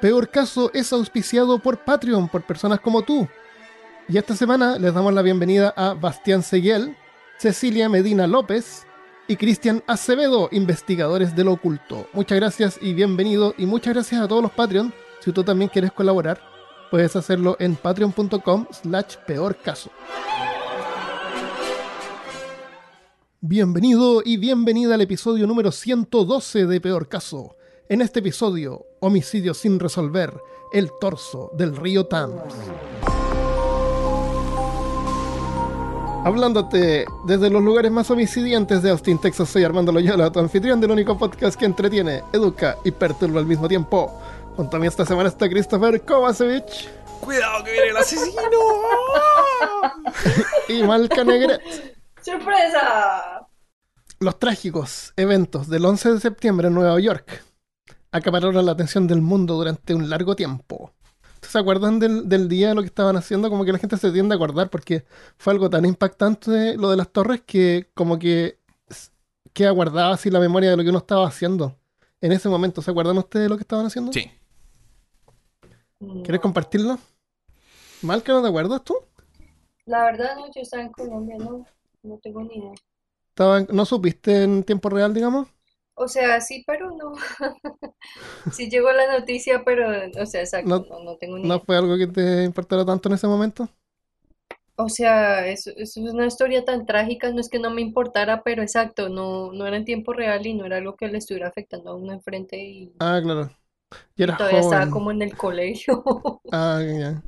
Peor caso es auspiciado por Patreon, por personas como tú. Y esta semana les damos la bienvenida a Bastián Seguiel, Cecilia Medina López y Cristian Acevedo, investigadores del oculto. Muchas gracias y bienvenido. Y muchas gracias a todos los Patreon. Si tú también quieres colaborar, puedes hacerlo en patreon.com slash peor caso. Bienvenido y bienvenida al episodio número 112 de Peor Caso. En este episodio, homicidio sin resolver, el torso del río Thames. Hablándote desde los lugares más homicidiantes de Austin, Texas, soy Armando Loyola, tu anfitrión del único podcast que entretiene, educa y perturba al mismo tiempo. Junto a mí esta semana está Christopher Kovacevic. ¡Cuidado que viene el asesino! y Malca Negret. ¡Sorpresa! Los trágicos eventos del 11 de septiembre en Nueva York acapararon la atención del mundo durante un largo tiempo. ¿Se acuerdan del, del, día de lo que estaban haciendo? Como que la gente se tiende a acordar porque fue algo tan impactante lo de las torres que como que queda guardada así la memoria de lo que uno estaba haciendo en ese momento. ¿Se acuerdan ustedes de lo que estaban haciendo? Sí. ¿Quieres compartirlo? ¿Malca no te acuerdas tú? La verdad no, yo estaba en Colombia, no, no tengo ni idea. ¿No supiste en tiempo real, digamos? O sea, sí, pero no. sí llegó la noticia, pero, o sea, exacto, No- no, no tengo ni ¿No idea. fue algo que te importara tanto en ese momento? O sea, es, es una historia tan trágica, no es que no me importara, pero exacto, no, no era en tiempo real y no era algo que le estuviera afectando a uno enfrente y, Ah, claro. y Yo era todavía estaba joven. como en el colegio. Ah, ya.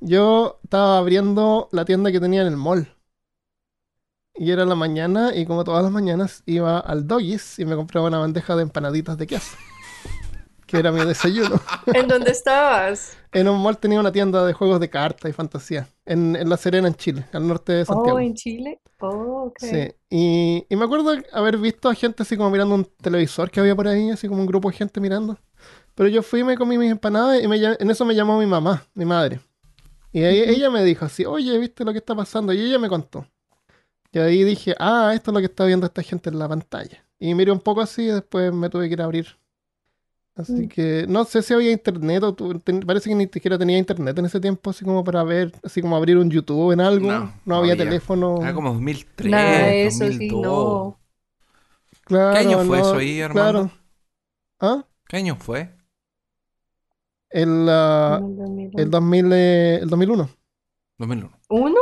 Yo estaba abriendo la tienda que tenía en el mall. Y era la mañana y como todas las mañanas iba al Doggies y me compraba una bandeja de empanaditas de queso. Que era mi desayuno. ¿En dónde estabas? En un mall tenía una tienda de juegos de cartas y fantasía. En, en La Serena, en Chile, al norte de Santiago. Oh, en Chile. Oh, ok. Sí, y, y me acuerdo haber visto a gente así como mirando un televisor que había por ahí, así como un grupo de gente mirando. Pero yo fui y me comí mis empanadas y me en eso me llamó mi mamá, mi madre. Y ahí Ujú. ella me dijo así, oye, ¿viste lo que está pasando? Y ella me contó. Y ahí dije, ah, esto es lo que está viendo esta gente en la pantalla. Y miré un poco así y después me tuve que ir a abrir. Así Mm. que no sé si había internet o tu- ten- parece que ni siquiera tenía internet en ese tiempo, así como para ver, así como abrir un YouTube en algo. No, había había. teléfono. Era como 2003, Nada eso, sí, 2002. no. Claro, ¿Qué año fue no, eso ahí, Armando? Claro. ¿Ah? ¿Qué año fue? El, En el 2001. el, 2000, eh, el 2001. 2001. ¿Uno?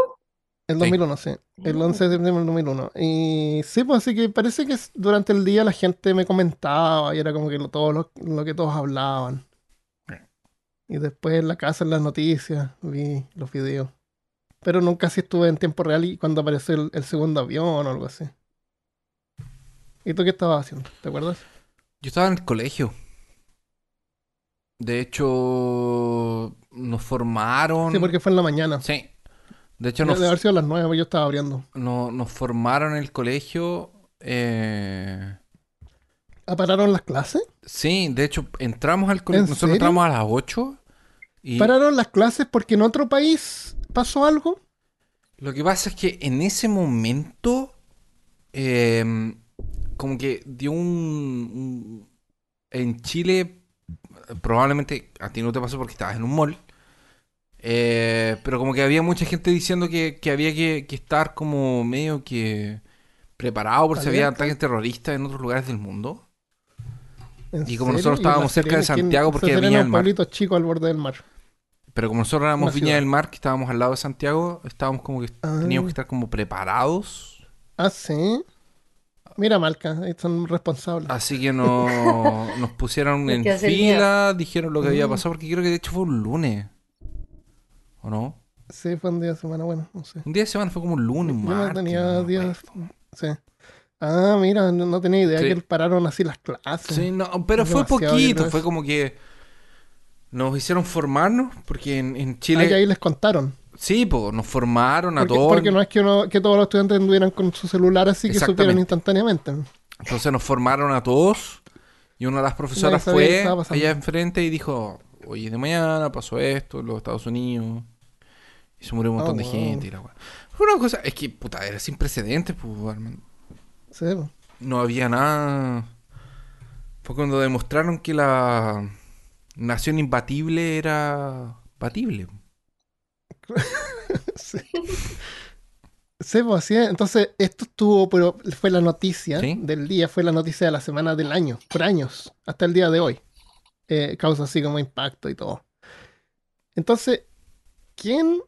El Sí. 2001, sí. El 11 de septiembre del 2001. Y sí, pues así que parece que durante el día la gente me comentaba y era como que lo, todo lo, lo que todos hablaban. Y después en la casa, en las noticias, vi los videos. Pero nunca sí estuve en tiempo real y cuando apareció el, el segundo avión o algo así. ¿Y tú qué estabas haciendo? ¿Te acuerdas? Yo estaba en el colegio. De hecho, nos formaron. Sí, porque fue en la mañana. Sí. De hecho, nos, de haber sido a las 9, yo estaba abriendo. no- nos formaron en el colegio. eh, ¿Apararon las clases? Sí, de hecho, entramos al colegio. ¿En Nosotros serio? entramos a las 8. Y ¿Pararon las clases porque en otro país pasó algo? lo que pasa es que en ese momento, eh, como que dio un, un- En Chile, probablemente a ti no te pasó porque estabas en un mall. Eh, pero como que había mucha gente diciendo que, que había que, que estar como medio que preparado por si había ataques terroristas en otros lugares del mundo. ¿En Y como serio? nosotros ¿Y la estábamos cerca de Santiago porque Serena Viña del un Mar. chico al borde del mar. Pero como nosotros éramos Viña del Mar, que estábamos al lado de Santiago, estábamos como que Ah. teníamos que estar como preparados. Ah, sí. Mira, Malca, ahí son responsables. Así que no, nos pusieron en fila, dijeron lo que había Mm. pasado, porque creo que de hecho fue un lunes. ¿O no? Sí, fue un día de semana, bueno, no sé. Un día de semana fue como un lunes, un Yo martes, tenía no días. Sí. Ah, mira, no, no tenía idea Sí. que pararon así las clases. Sí, no, pero fue poquito, fue como que nos hicieron formarnos, porque en, en Ah, Chile... que ahí les contaron. Sí, pues nos formaron a Porque, todos. porque no es que, uno- que todos los estudiantes anduvieran con su celular así que supieran instantáneamente. Entonces nos formaron a todos y una de las profesoras fue allá enfrente y dijo, oye, de mañana pasó esto los Estados Unidos y se murió un montón Oh, de wow. gente y la weá. Fue una cosa, es que puta, era sin precedentes, pues, Armando. Sí, po. No había nada. Fue cuando demostraron que la nación imbatible era batible. Sí. Sí, pues así es. Entonces, esto estuvo, pero fue la noticia Sí. del día, fue la noticia de la semana del año, por años, hasta el día de hoy. Eh, causa así como impacto y todo. Entonces, ¿quién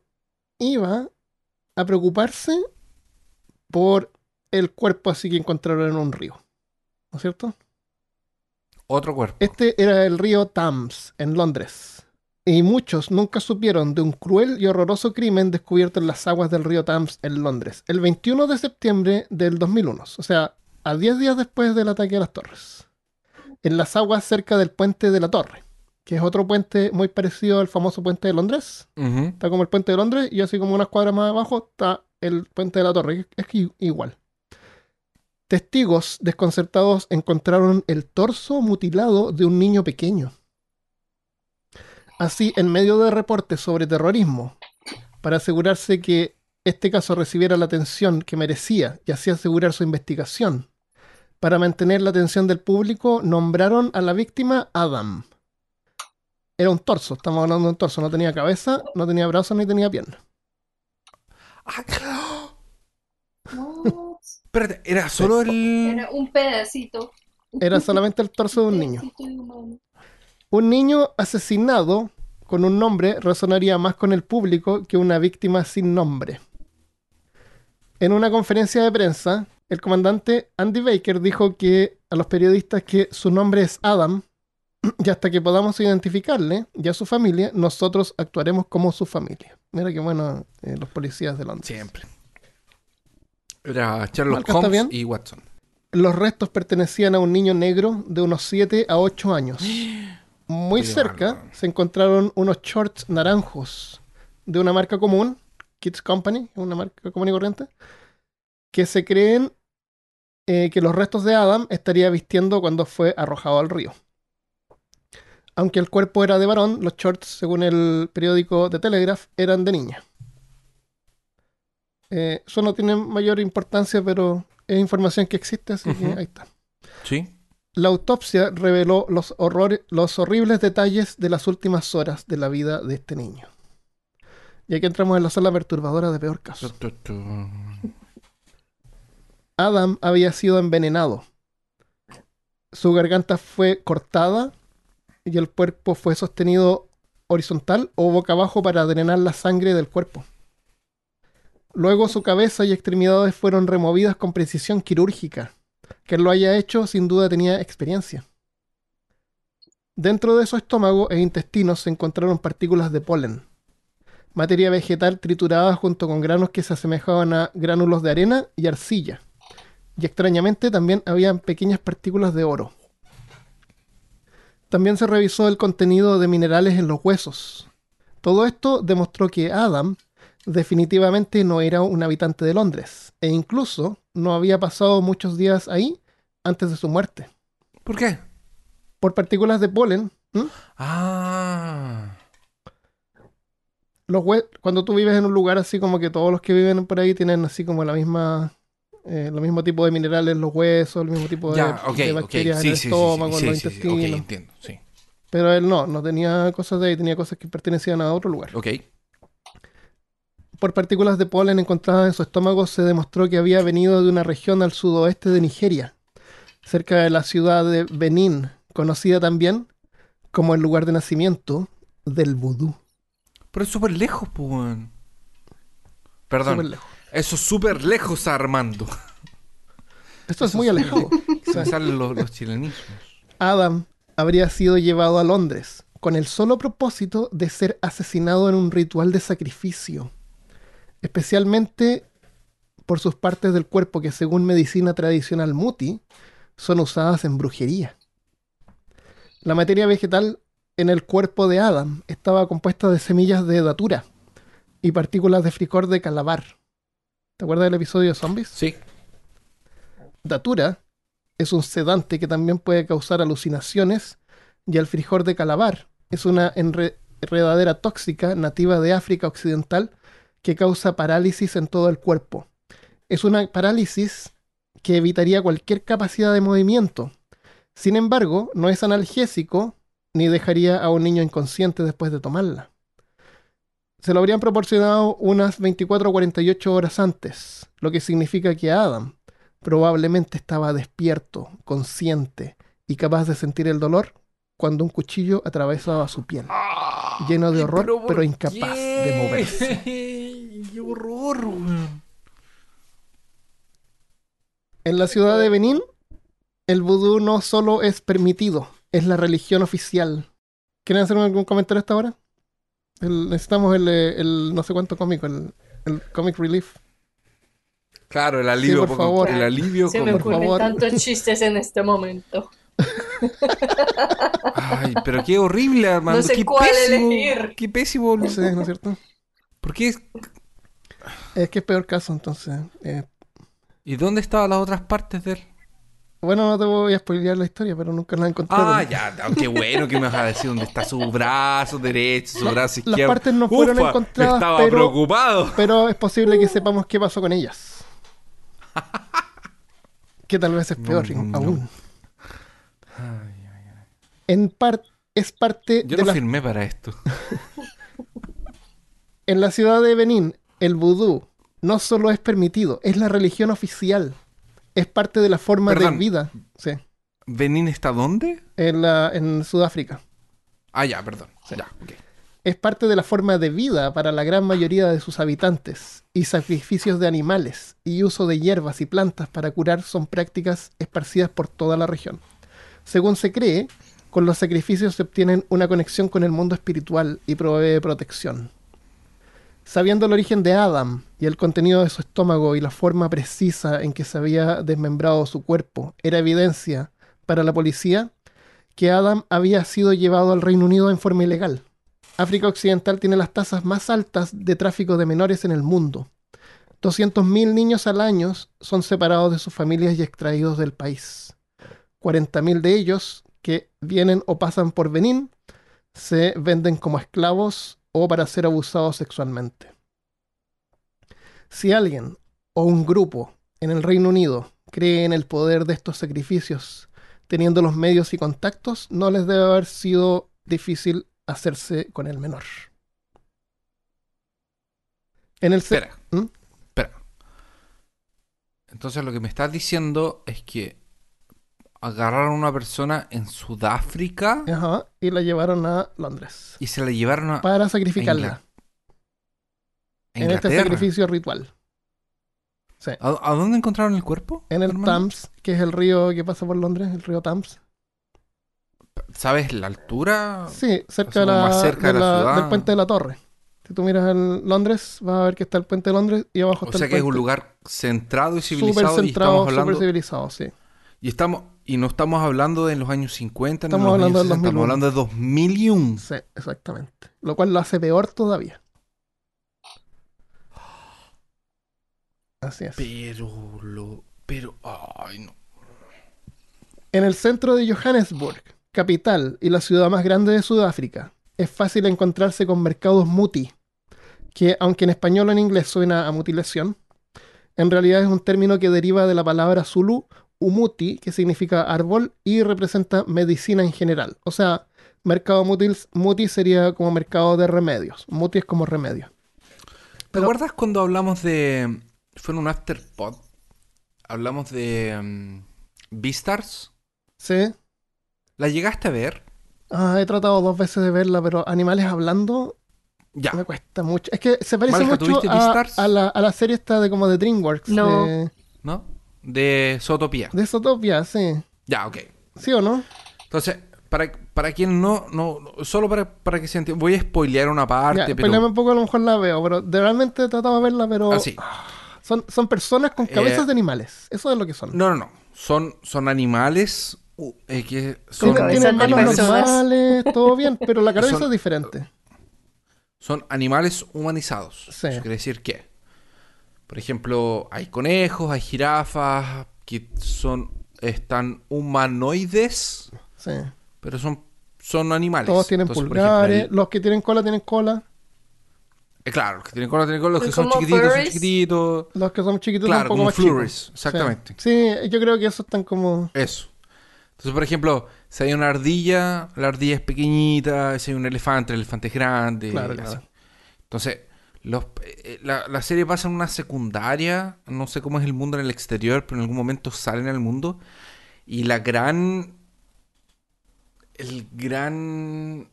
iba a preocuparse por el cuerpo así que encontraron en un río? ¿No es cierto? Otro cuerpo. Este era el río Thames, en Londres. Y muchos nunca supieron de un cruel y horroroso crimen descubierto en las aguas del río Thames en Londres, el 21 de septiembre del 2001, o sea, a 10 días después del ataque a las torres. En las aguas cerca del puente de la torre, que es otro puente muy parecido al famoso puente de Londres. Está como el puente de Londres y así como unas cuadras más abajo está el puente de la torre. Es que igual. Testigos desconcertados encontraron el torso mutilado de un niño pequeño. Así, en medio de reportes sobre terrorismo, para asegurarse que este caso recibiera la atención que merecía y así asegurar su investigación, para mantener la atención del público, nombraron a la víctima Adam. Era un torso, estamos hablando de un torso, no tenía cabeza, no tenía brazos ni tenía pierna. Ah, ¡oh! What? espérate, era solo el. Era un pedacito. Era solamente el torso de un niño. Un niño asesinado con un nombre resonaría más con el público que una víctima sin nombre. En una conferencia de prensa, el comandante Andy Baker dijo que a los periodistas que su nombre es Adam y hasta que podamos identificarle y a su familia, nosotros actuaremos como su familia. Mira qué bueno eh, los policías de Londres. Siempre. Era Sherlock Marca, ¿está Holmes bien? y Watson. Los restos pertenecían a un niño negro de unos 7 a 8 años. Muy cerca se encontraron unos shorts naranjos de una marca común, Kids Company, una marca común y corriente, que se creen eh, que los restos de Adam estaría vistiendo cuando fue arrojado al río. Aunque el cuerpo era de varón, los shorts, según el periódico The Telegraph, eran de niña. Eh, eso no tiene mayor importancia, pero es información que existe, así que ahí está. Sí. La autopsia reveló los, horrores, los horribles detalles de las últimas horas de la vida de este niño. Y aquí entramos en la sala perturbadora de peor caso. Adam había sido envenenado. Su garganta fue cortada y el cuerpo fue sostenido horizontal o boca abajo para drenar la sangre del cuerpo. Luego su cabeza y extremidades fueron removidas con precisión quirúrgica. Quien lo haya hecho sin duda tenía experiencia. Dentro de su estómago e intestinos se encontraron partículas de polen, materia vegetal triturada junto con granos que se asemejaban a gránulos de arena y arcilla. Y extrañamente también habían pequeñas partículas de oro. También se revisó el contenido de minerales en los huesos. Todo esto demostró que Adam definitivamente no era un habitante de Londres, e incluso no había pasado muchos días ahí antes de su muerte. ¿Por qué? Por partículas de polen. Ah. los cuando tú vives en un lugar así como que todos los que viven por ahí tienen así como la misma eh, el mismo tipo de minerales en los huesos, el mismo tipo de, Ya, bacterias Sí, en el estómago, en los sí, sí, sí. intestinos. Ok, entiendo, sí. Pero él no, no tenía cosas de ahí, tenía cosas que pertenecían a otro lugar. Ok. Por partículas de polen encontradas en su estómago se demostró que había venido de una región al sudoeste de Nigeria, cerca de la ciudad de Benín, conocida también como el lugar de nacimiento del vudú. Pero es súper lejos, pues. Perdón. Súper lejos. Eso es súper lejos, Armando. Esto es muy alejado. Se salen los, los chilenismos. Adam habría sido llevado a Londres con el solo propósito de ser asesinado en un ritual de sacrificio, especialmente por sus partes del cuerpo que según medicina tradicional muti son usadas en brujería. La materia vegetal en el cuerpo de Adam estaba compuesta de semillas de datura y partículas de fricor de calabar. ¿Te acuerdas del episodio de zombies? Sí. Datura es un sedante que también puede causar alucinaciones y el frijol de calabar es una enre- enredadera tóxica nativa de África Occidental que causa parálisis en todo el cuerpo. Es una parálisis que evitaría cualquier capacidad de movimiento. Sin embargo, no es analgésico ni dejaría a un niño inconsciente después de tomarla. Se lo habrían proporcionado unas 24 o 48 horas antes, lo que significa que Adam probablemente estaba despierto, consciente y capaz de sentir el dolor cuando un cuchillo atravesaba su piel, lleno de horror, ¿por pero incapaz de moverse. ¡Qué horror! En la ciudad de Benín, el vudú no solo es permitido, es la religión oficial. ¿Quieren hacer algún comentario hasta ahora? El- necesitamos el, eh, el no sé cuánto cómico, el, el comic relief. Claro, el alivio. por favor. El alivio Se me como- por ocurren favor. tantos chistes en este momento. Ay, pero qué horrible, Armando. No sé qué cuál pésimo. elegir. Qué pésimo. Sí, ¿no es cierto? ¿Por qué? Es que es peor caso, entonces. eh, ¿Y dónde estaban las otras partes de él? Bueno, no te voy a spoilear la historia, pero nunca la encontré. Ah, ya, ya, qué bueno que me vas a decir dónde está su brazo derecho, su brazo Las izquierdo. partes no fueron Ufa, encontradas, Estaba pero- preocupado. Pero es posible que sepamos qué pasó con ellas. Que tal vez es peor No, no. aún. En par- es parte Yo de no la firmé para esto. En la ciudad de Benín, el vudú no solo es permitido, es la religión oficial. Es parte de la forma Perdón. de vida. Sí, ¿Benín está dónde? en, la, en Sudáfrica. Ah, ya, perdón. Ya. Es parte de la forma de vida para la gran mayoría de sus habitantes. Y sacrificios de animales y uso de hierbas y plantas para curar son prácticas esparcidas por toda la región. Según se cree, con los sacrificios se obtienen una conexión con el mundo espiritual y provee protección. Sabiendo el origen de Adam y el contenido de su estómago y la forma precisa en que se había desmembrado su cuerpo, era evidencia para la policía que Adam había sido llevado al Reino Unido en forma ilegal. África Occidental tiene las tasas más altas de tráfico de menores en el mundo. 200.000 niños al año son separados de sus familias y extraídos del país. 40.000 de ellos que vienen o pasan por Benín se venden como esclavos o para ser abusados sexualmente. Si alguien o un grupo en el Reino Unido cree en el poder de estos sacrificios, teniendo los medios y contactos, no les debe haber sido difícil hacerse con el menor. En el Espera. ¿Mm? Espera. Entonces lo que me estás diciendo es que agarraron a una persona en Sudáfrica Ajá, y la llevaron a Londres y se la llevaron a, para sacrificarla a en este sacrificio ritual. Sí. ¿A, a dónde encontraron el cuerpo? En el? Thames, que es el río que pasa por Londres, el río Thames. ¿Sabes la altura? Sí, cerca, de la, más cerca de de la ciudad. del puente de la Torre. Si tú miras el Londres, vas a ver que está el puente de Londres y abajo O está sea el que es un puente. lugar centrado y Súper civilizado y centrado, estamos súper hablando civilizado, sí. Y estamos y no estamos hablando de los años 50 ni Estamos los hablando 60, estamos 2001. hablando de 2001. Sí, exactamente. Lo cual lo hace peor todavía. Así es. Pero lo pero ay no. En el centro de Johannesburg, capital y la ciudad más grande de Sudáfrica, es fácil encontrarse con mercados muti, que aunque en español o en inglés suena a mutilación, en realidad es un término que deriva de la palabra zulu umuti, que significa árbol y representa medicina en general. O sea, mercado muti, muti sería como mercado de remedios. Muti es como remedio. ¿Te Pero- acuerdas cuando hablamos de fue en un afterpod? Hablamos de um, Beastars. Sí. ¿La llegaste a ver? Ah, he tratado dos veces de verla, pero animales hablando Ya. Me cuesta mucho. Es que se parece Malca, ¿tú mucho a, a la, a la serie esta de como de DreamWorks. No. De, ¿No? De Zootopia. de Zootopia, sí. Ya, ok. ¿Sí o no? Entonces, para, para quien no, no, no- solo para, para que se entienda, voy a spoilear una parte, Ya, pero... un poco, a lo mejor la veo, pero de realmente he tratado de verla, pero Ah, sí. son, son personas con cabezas Eh, de animales. Eso es lo que son. No, no, no. Son, son animales uh, eh, que son, Tienen, cabezas tienen de manos normales, todo bien, pero la cabeza Son- es diferente. son animales humanizados. Sí. Eso quiere decir que, por ejemplo, hay conejos, hay jirafas que son están humanoides, Sí. pero son, son animales. Todos tienen Entonces, por ejemplo, pulgares. Los que tienen cola tienen cola. eh, claro, los que tienen cola tienen cola, los ¿Son que son chiquititos son chiquititos. Los que son chiquitos Claro, son un poco como más chicos. exactamente. Sí. Sí, yo creo que esos están como... Eso. Entonces, por ejemplo, si hay una ardilla, la ardilla es pequeñita, si hay un elefante, el elefante es grande. Claro, y así. claro. Entonces, los, eh, la, la serie pasa en una secundaria, no sé cómo es el mundo en el exterior, pero en algún momento salen al mundo. Y la gran. El gran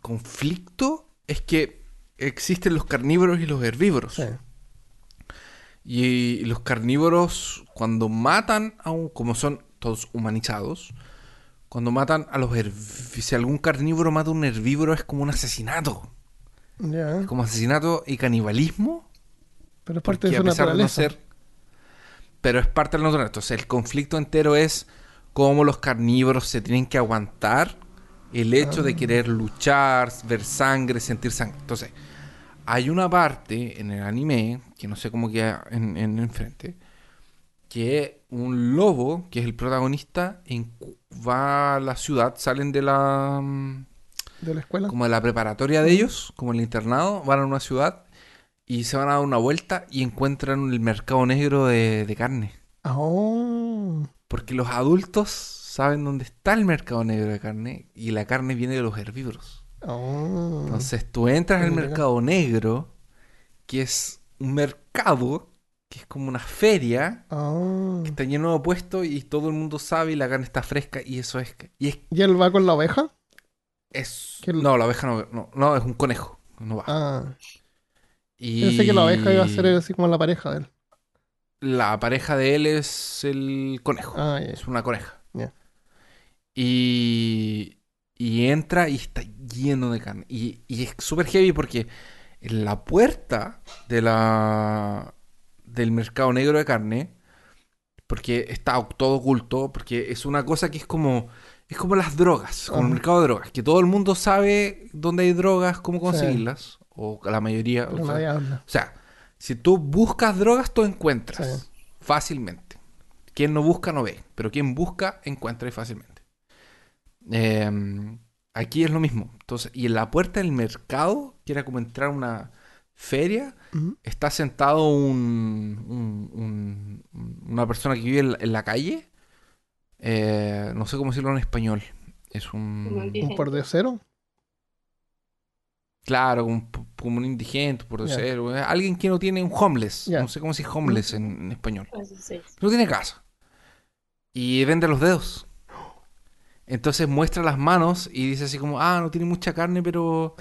conflicto es que existen los carnívoros y los herbívoros. Sí. Y los carnívoros, cuando matan a un. como son todos humanizados, cuando matan a los herbívoros. Si algún carnívoro mata a un herbívoro, es como un asesinato. Ya. Como asesinato y canibalismo. Pero es parte de a su de no naturaleza. ser. Pero es parte de la naturaleza. Entonces, el conflicto entero es cómo los carnívoros se tienen que aguantar el hecho Ah. de querer luchar, ver sangre, sentir sangre. Entonces, hay una parte en el anime, que no sé cómo queda en, en enfrente, que un lobo, que es el protagonista, en- va a la ciudad, salen de la. De la escuela. como de la preparatoria de ellos, como el internado, van a una ciudad y se van a dar una vuelta y encuentran el mercado negro de, de carne. Ah, oh. Porque los adultos saben dónde está el mercado negro de carne y la carne viene de los herbívoros. Oh. Entonces tú entras al mercado negro, que es un mercado, que es como una feria, Ah. que está lleno de puestos y todo el mundo sabe y la carne está fresca y eso es... Y es... ¿Y él va con la oveja? Es- ¿Qué- No, la oveja no, no, no, es un conejo. No va. Ah. Y Pensé que la oveja iba a ser así como la pareja de él. La pareja de él es el conejo. Ah, Es una coneja. Y, y entra y está lleno de carne. Y, y es súper heavy porque en la puerta de la, del mercado negro de carne, porque está todo oculto, porque es una cosa que es como, es como las drogas, como el mercado de drogas, que todo el mundo sabe dónde hay drogas, cómo Sí. conseguirlas, o la mayoría. o sea, o si tú buscas drogas, tú encuentras Sí. fácilmente. Quien no busca, no ve. Pero quien busca, encuentra y fácilmente. Eh, aquí es lo mismo. Entonces, y en la puerta del mercado, que era como entrar a una feria, está sentado un, un- un- una persona que vive en la, en la calle. Eh, no sé cómo decirlo en español. Es Como un... indígena. ¿Un pordiosero? Claro, como, un- como un indigente, por Ya. decir. eh, Alguien que no tiene un homeless. No sé cómo decir homeless en, en español. No tiene casa. Y vende los dedos. Entonces muestra las manos y dice así como, ah, no tiene mucha carne, pero,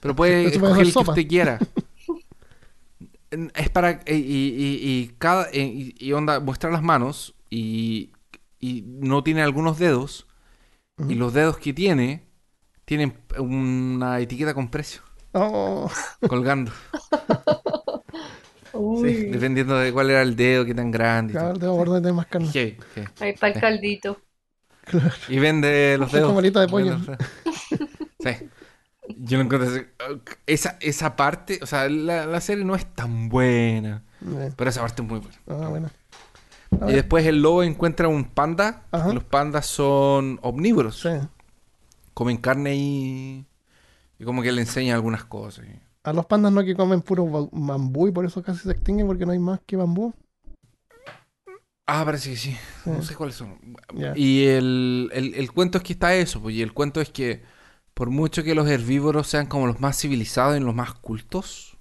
pero puede escoger el que usted quiera. Es para... Y, y- y- y cada... Y, y onda, muestra las manos y, y no tiene algunos dedos. Y los dedos que tiene tienen una etiqueta con precio Oh. colgando. Sí, dependiendo de cuál era el dedo, qué tan grande. y Claro, todo. tengo por dónde más carne. Heavy, heavy. ahí para el caldito. Claro. Y vende los Es dedos. como de pollo. Sí. Yo lo encuentro así, esa, esa parte, o sea, la, la serie no es tan buena, Eh, pero esa parte es muy buena. Ah, bueno. Y después el lobo encuentra un panda, Ajá. los pandas son omnívoros, sí. comen carne y, y como que le enseña algunas cosas. A los pandas no que comen puro ba- bambú y por eso casi se extinguen porque no hay más que bambú. Ah, parece que sí, Sí. no sé cuáles son. Y el, el- el cuento es que está eso, pues, y el cuento es que por mucho que los herbívoros sean como los más civilizados y los más cultos,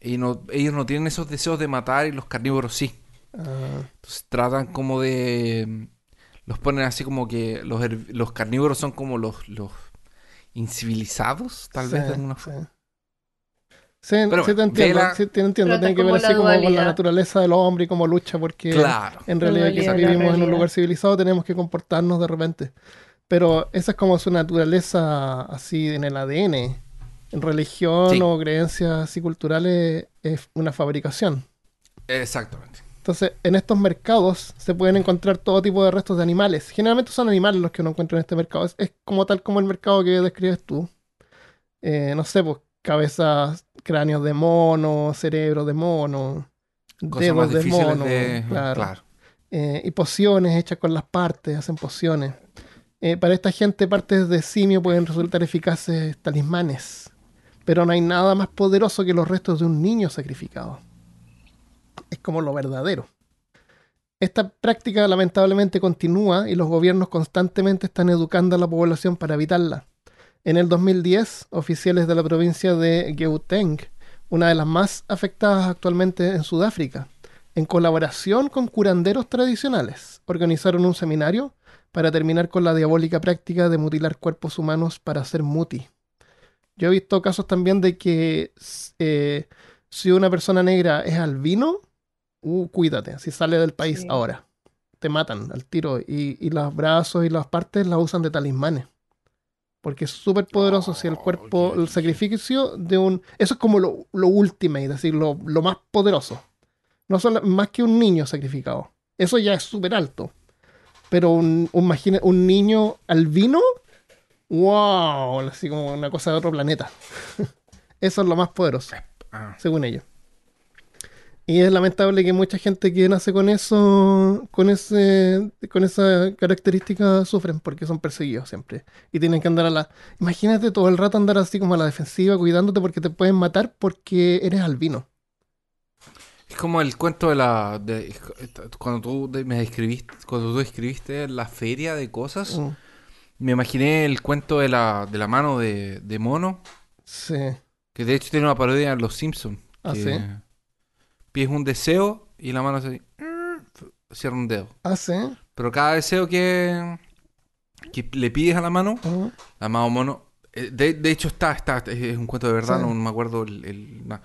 y no, ellos no tienen esos deseos de matar y los carnívoros sí. Ah, Entonces tratan como de... Los ponen así como que los, los carnívoros son como los, los incivilizados, tal vez de alguna forma. Sí, Pero sí te entiendo, sí te entiendo. Tiene que ver así la como con la naturaleza del hombre y cómo lucha porque Claro. en La realidad quizás la vivimos en un lugar civilizado, tenemos que comportarnos de repente. Pero esa es como su naturaleza así en el ADN. En religión Sí. o creencias así culturales es una fabricación. Exactamente. Entonces, en estos mercados se pueden encontrar todo tipo de restos de animales. Generalmente son animales los que uno encuentra en este mercado. Es, es como tal como el mercado que describes tú. Eh, no sé, pues cabezas, cráneos de mono, cerebros de mono, Cosas dedos de mono, de... claro. claro. Eh, y pociones hechas con las partes, hacen pociones. Eh, para esta gente, partes de simio pueden resultar eficaces talismanes. Pero no hay nada más poderoso que los restos de un niño sacrificado. Es como lo verdadero. Esta práctica lamentablemente continúa y los gobiernos constantemente están educando a la población para evitarla. En el 2010, oficiales de la provincia de Gauteng, una de las más afectadas actualmente en Sudáfrica, en colaboración con curanderos tradicionales, organizaron un seminario para terminar con la diabólica práctica de mutilar cuerpos humanos para hacer muti. Yo he visto casos también de que eh, si una persona negra es albino, uh, cuídate, si sale del país Sí. ahora, te matan al tiro y, y los brazos y las partes las usan de talismanes. Porque es súper poderoso si el cuerpo, el sacrificio de un... Eso es como lo, lo ultimate, es decir, lo, lo más poderoso. No solo, más que un niño sacrificado. Eso ya es súper alto. Pero un, un, imagina- un niño albino, wow, así como una cosa de otro planeta. Eso es lo más poderoso, Ah, según ellos. Y es lamentable que mucha gente que nace con eso, con ese, con esa característica sufren porque son perseguidos siempre. Y tienen que andar a la. Imagínate todo el rato andar así como a la defensiva, cuidándote porque te pueden matar porque eres albino. Es como el cuento de la... de- cuando tú de- me escribiste, cuando tú escribiste la feria de cosas, Mm, me imaginé el cuento de la, de la mano de, de mono, Sí. que de hecho tiene una parodia en Los Simpsons. Ah, que sí. Pides un deseo y la mano se cierra un dedo. Ah, sí. Pero cada deseo que, que le pides a la mano, la mano mono... eh, De, de hecho está, está, es un cuento de verdad, Sí. no me acuerdo el... el- na-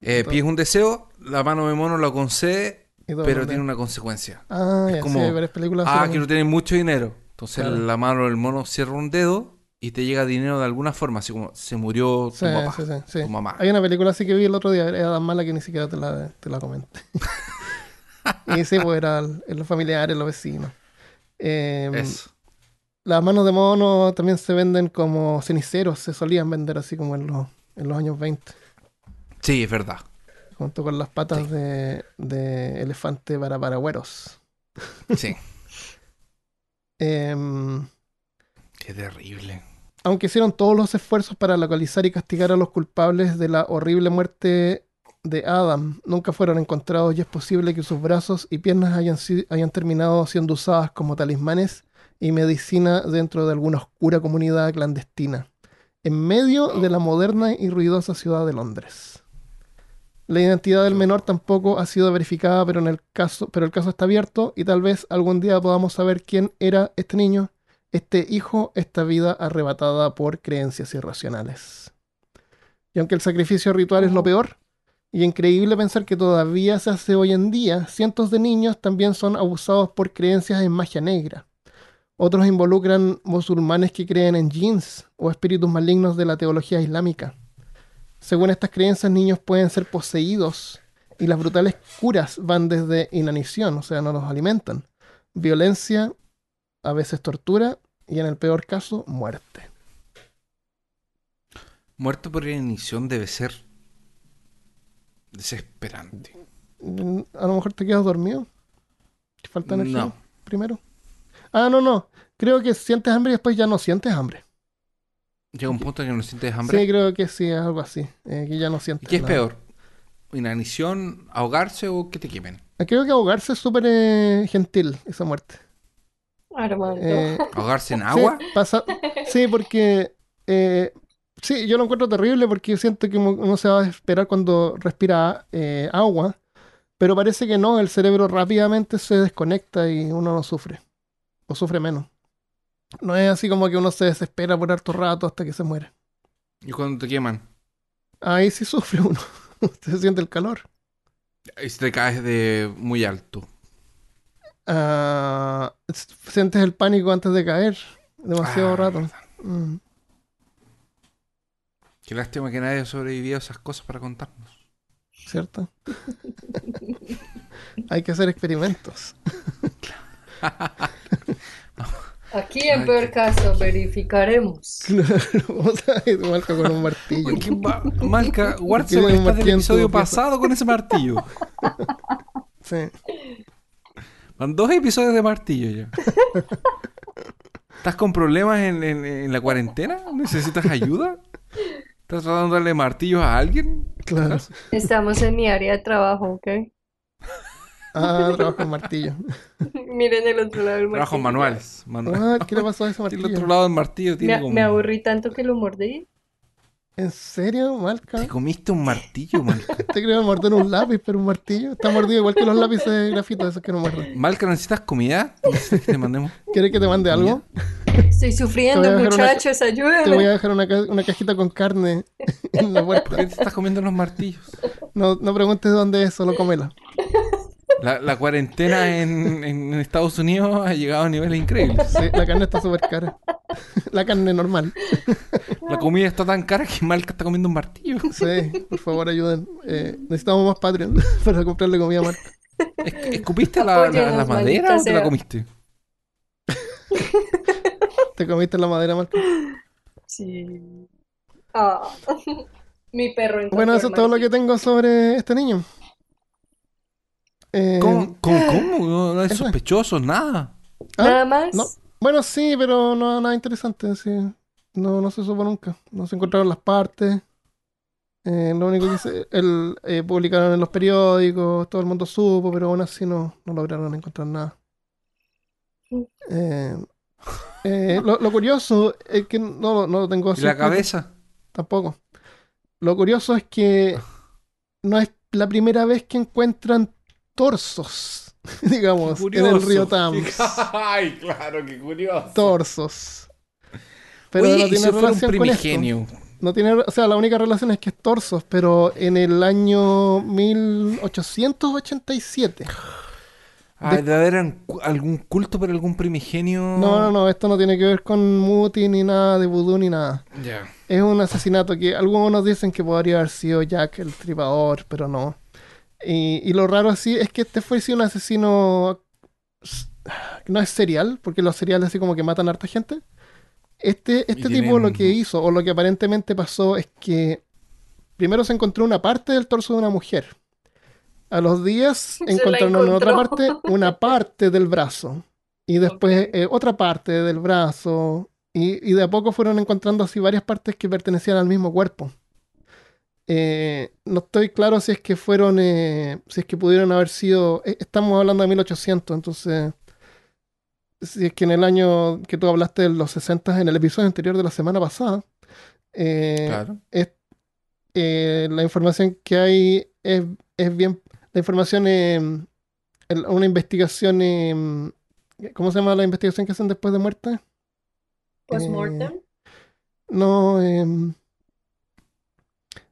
Eh, pides un deseo, la mano de mono lo concede, pero tiene una consecuencia. Ah, es ya, como, sí, varias películas Ah, quiero tener mucho dinero. Entonces Claro. la mano del mono cierra un dedo y te llega dinero de alguna forma, así como se murió tu Sí, papá, sí, sí, sí. tu mamá. Hay una película así que vi el otro día, era tan mala que ni siquiera te la, te la comenté. y sí, pues era en los familiares, los vecinos. Eh, Eso. las manos de mono también se venden como ceniceros, se solían vender así como en los, en los años 20, Sí, es verdad. junto con las patas de, de elefante para paragüeros. Sí. Em, Terrible. aunque hicieron todos los esfuerzos para localizar y castigar a los culpables de la horrible muerte de Adam, nunca fueron encontrados y es posible que sus brazos y piernas hayan, hayan terminado siendo usadas como talismanes y medicina dentro de alguna oscura comunidad clandestina, en medio de la moderna y ruidosa ciudad de Londres. La identidad del menor tampoco ha sido verificada, pero, en el caso, pero el caso está abierto y tal vez algún día podamos saber quién era este niño este hijo, esta vida arrebatada por creencias irracionales. Y aunque el sacrificio ritual es lo peor, y increíble pensar que todavía se hace hoy en día, cientos de niños también son abusados por creencias en magia negra. Otros involucran musulmanes que creen en jinns o espíritus malignos de la teología islámica. Según estas creencias, niños pueden ser poseídos y las brutales curas van desde inanición, o sea, no los alimentan, violencia, a veces tortura y en el peor caso, muerte. Muerto por inanición debe ser desesperante. A lo mejor te quedas dormido. ¿Te falta energía No. primero? Ah, no, no. Creo que sientes hambre y después ya no sientes hambre. Llega un punto en que no sientes hambre. Sí, creo que sí, es algo así. eh, que ya no ¿Y sientes qué es nada. peor? ¿Inanición, ahogarse o que te quemen? Creo que ahogarse es súper eh, gentil, esa muerte. Armando. Eh, ¿Ahogarse en sí, agua? pasa- sí, porque... eh, sí, yo lo encuentro terrible porque siento que uno se va a esperar cuando respira eh, agua, pero parece que no, el cerebro rápidamente se desconecta y uno no sufre, o sufre menos. No es así como que uno se desespera por harto rato hasta que se muere. ¿Y cuando te queman? Ahí sí sufre uno, se siente el calor. Y si te caes de muy alto. Ah, sientes el pánico antes de caer, demasiado Ah, rato. Mm, Qué lástima que nadie ha sobrevivido a esas cosas para contarnos. ¿Cierto? Hay que hacer experimentos. Aquí en Ay, peor qué- caso verificaremos. Claro, o sea, igual que con un martillo. Oye, ¿qué va- Malca, guárdate Tiene porque un estás del martillo en tu episodio pasado con ese martillo. Sí. Van dos episodios de martillo ya. ¿Estás con problemas en, en- en la cuarentena? ¿Necesitas ayuda? ¿Estás tratando de darle martillos a alguien? Claro. Estamos en mi área de trabajo, ¿ok? Ah, trabajo con martillo. Miren el otro lado del martillo. manuales. manu- What? ¿Qué le pasó a ese El otro martillo? lado del martillo tiene Me, como... me aburrí tanto que lo mordí. ¿En serio, Malca? Te comiste un martillo, Malca. Te creo morder un lápiz, pero un martillo. Está mordido igual que los lápices de grafito, esos que no muerden. Malca, ¿necesitas comida? ¿Necesitas que te mandemos? ¿Quieres que te mande algo? Estoy sufriendo, muchachos, Te voy ayúdenme. a dejar una, ca- una cajita con carne en la ¿Por qué puerta. te estás comiendo los martillos? No, no preguntes dónde es, solo cómela. La, la cuarentena en, en Estados Unidos ha llegado a niveles increíbles. Sí, la carne está súper cara. La carne normal. La comida está tan cara que Malca está comiendo un martillo. Sí, por favor ayuden. Eh, necesitamos más Patreon para comprarle comida a Marta. ¿Es- ¿Escupiste la, la- la Apóyennos, madera o te la comiste? ¿Te comiste la madera, Marta? Sí. Ah. Mi perro Bueno, eso es todo lo que tengo sobre este niño. Eh, ¿Cómo? ¿Cómo? cómo? No, es sospechoso, nada. ¿ah? Nada más. No. Bueno, sí, pero no nada interesante. sí. No, no se supo nunca. No se encontraron las partes. Eh, lo único que se, el, eh, publicaron en los periódicos, todo el mundo supo, pero aún así no, no lograron encontrar nada. Eh, eh, lo, lo curioso es que no, no lo tengo ¿Y así la escrito cabeza? tampoco. Lo curioso es que no es la primera vez que encuentran torsos, digamos, en el río Thames. Ay, claro, qué curioso. Torsos. Pero Oye, no ¿y tiene si fuera un relación con esto. primigenio? No tiene, o sea, la única relación es que es torsos, pero en el año 1887. Ah, ¿Debe haber algún culto por algún primigenio? No, no, no, esto no tiene que ver con Muti ni nada de vudú ni nada. Ya. Es un asesinato que algunos dicen que podría haber sido Jack el Tripador, pero no. Y, y lo raro así es que este fue sí un asesino no es serial, porque los seriales así como que matan a harta gente. Este, este tipo lo que hizo, o lo que aparentemente pasó, es que primero se encontró una parte del torso de una mujer. A los días encontraron en otra parte una parte del brazo. Y después eh, otra parte del brazo. Y, y de a poco fueron encontrando así varias partes que pertenecían al mismo cuerpo. Eh, no estoy claro si es que fueron, eh, si es que pudieron haber sido, eh, estamos hablando de 1800, entonces, si es que en el año que tú hablaste de los 60, en el episodio anterior de la semana pasada, eh, Claro. es- eh, la información que hay es, es bien, la información, el- una investigación, ¿cómo se llama la investigación que hacen después de muerte? Postmortem. No,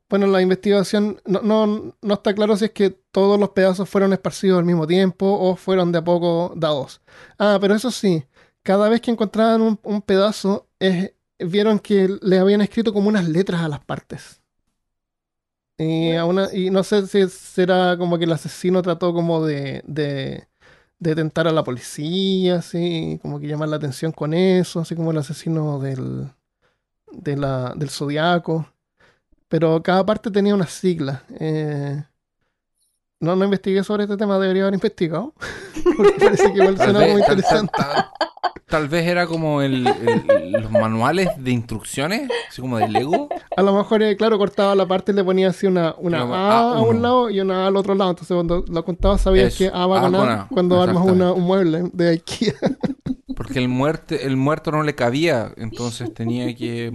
bueno, la investigación no, no, no está claro si es que todos los pedazos fueron esparcidos al mismo tiempo o fueron de a poco dados. Ah, pero eso sí, cada vez que encontraban un, un pedazo, eh, vieron que le habían escrito como unas letras a las partes. Y, a una- y no sé si será como que el asesino trató como de, de, de tentar a la policía, así, como que llamar la atención con eso, así como el asesino del, de la, del zodiaco. Pero cada parte tenía una sigla. eh, no, no investigué sobre este tema, debería haber investigado. Porque parece que igual suena tal- interesante. tal- tal- tal vez era como el, el- los manuales de instrucciones, así como de Lego. A lo mejor, eh, claro, cortaba la parte y le ponía así una, una A a un A1. lado y una A al otro lado. Entonces, cuando lo contaba, sabías Eso, que A va A con con A A, cuando armas una- un mueble de IKEA. Porque el, muerte, el muerto no le cabía, entonces tenía que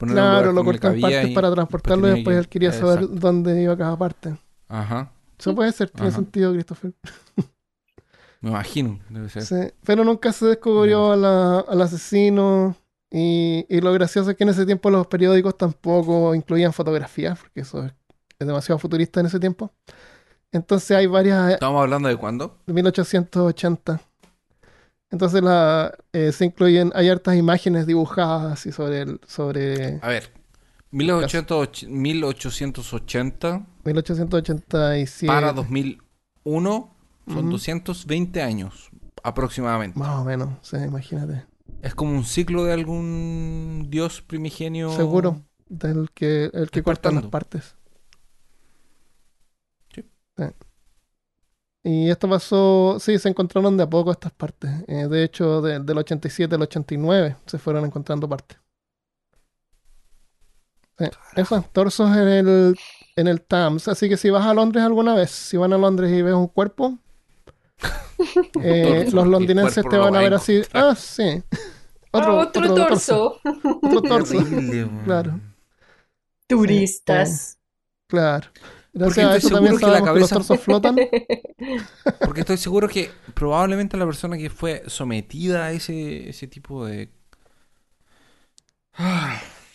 ponerlo Claro, lo cortó en partes para transportarlo y después él quería saber Exacto. dónde iba cada parte. Ajá, Eso puede ser, tiene Ajá. sentido, Christopher. me imagino. Debe ser. Sí, pero nunca se descubrió la- al asesino. Y, y lo gracioso es que en ese tiempo los periódicos tampoco incluían fotografías, porque eso es, es demasiado futurista en ese tiempo. Entonces hay varias ¿Estamos hablando de cuándo? de 1880. Entonces la, eh, se incluyen, hay hartas imágenes dibujadas así sobre el, sobre A ver, 1880, 1880 1887. para 2001 son Ujú. 220 años aproximadamente. Más o menos, sí, imagínate. Es como un ciclo de algún dios primigenio. Seguro, del que, el que corta las partes. Sí. Sí. Y esto pasó, sí, se encontraron de a poco estas partes. Eh, de hecho, de- del 87 al 89 se fueron encontrando partes. Sí, Esos torsos en el, en el Thames. Así que si vas a Londres alguna vez, si van a Londres y ves un cuerpo, eh, los londinenses te van a ver así. Ah, sí. Ah, otro, torso. Otro torso. Terrible. Claro. Turistas. Claro. Porque Gracias a estoy eso también seguro que la que los cabeza- torsos flotan. Porque estoy seguro que probablemente la persona que fue sometida a ese, ese tipo de...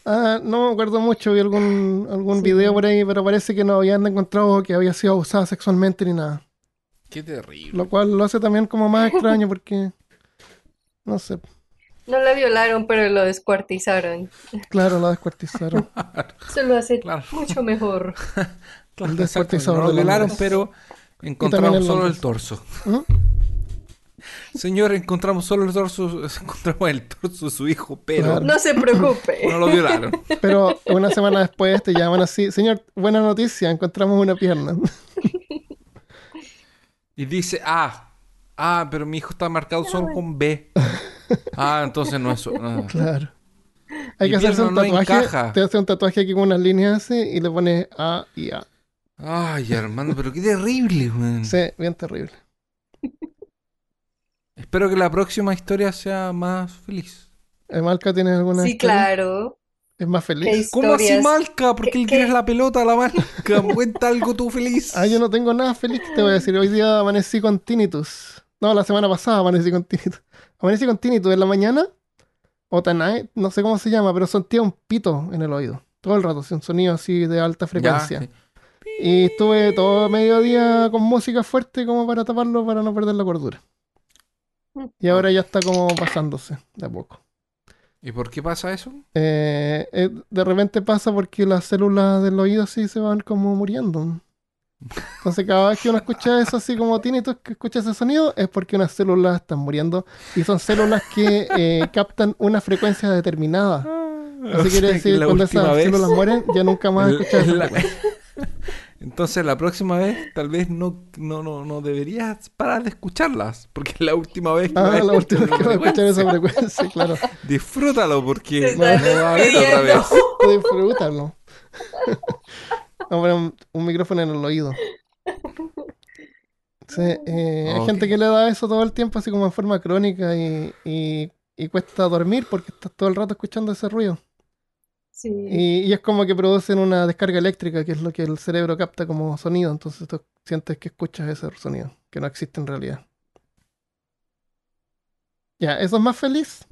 Ah, no me acuerdo mucho, vi algún, algún Sí. video por ahí, pero parece que no habían encontrado que había sido abusada sexualmente ni nada. qué terrible. Lo cual lo hace también como más extraño porque, no sé, No la violaron, pero lo descuartizaron. claro, la descuartizaron. Eso lo hace Claro. mucho mejor. Claro, El exacto, descuartizador no lo Londres. pero encontramos en solo el torso. ¿Mm? Señor, encontramos solo el torso, encontramos el torso de su hijo, pero Claro. No se preocupe. no lo violaron. Pero una semana después te llaman así, señor, buena noticia, encontramos una pierna. Y dice, ah, ah, pero mi hijo está marcado solo con B. Ah, entonces no es eso. ah. Claro. Hay que hacerse un tatuaje. Te hace un tatuaje aquí con unas líneas así y le pones A y A. Ay, hermano, pero qué terrible, weón. Sí, bien terrible. Espero que la próxima historia sea más feliz. ¿Eh, ¿Malca tienes alguna Sí, historia? claro. ¿Es más ¿Qué feliz? ¿Cómo así? Malca? ¿Por qué ¿Qué- le tiras la pelota a la Malca? Cuenta algo tú feliz. Ah, yo no tengo nada feliz que te voy a decir. Hoy día amanecí con tinnitus. No, la semana pasada amanecí con tinnitus. Amanecí con tinnitus en la mañana. O tanae, no sé cómo se llama, pero sentía un pito en el oído. Todo el rato, un sonido así de alta Ya, frecuencia. sí. Y estuve todo mediodía con música fuerte como para taparlo, para no perder la cordura. Y ahora ya está como pasándose de a poco. ¿Y por qué pasa eso? Eh, eh, de repente pasa porque las células del oído así se van como muriendo. Entonces cada vez que uno escucha eso así como tinnitus, que escucha ese sonido, es porque unas células están muriendo y son células que eh, captan una frecuencia determinada. O Así sea, quiere decir, cuando esas vez- células mueren, ya nunca más escuchas esa la-. Entonces la próxima vez tal vez no, no, no, no deberías parar de escucharlas, porque es la última vez que vas Ah, a la última vez que voy a escuchar esa frecuencia. claro. Disfrútalo porque no va a ver otra vez. Disfrútalo. Vamos a poner un, un micrófono en el oído. Sí, eh, Hay gente que le da eso todo el tiempo, así como en forma crónica, y, y- y cuesta dormir porque estás todo el rato escuchando ese ruido. Sí. Y, y es como que producen una descarga eléctrica, que es lo que el cerebro capta como sonido. Entonces tú sientes que escuchas ese sonido, que no existe en realidad. Ya, ¿eso es más feliz?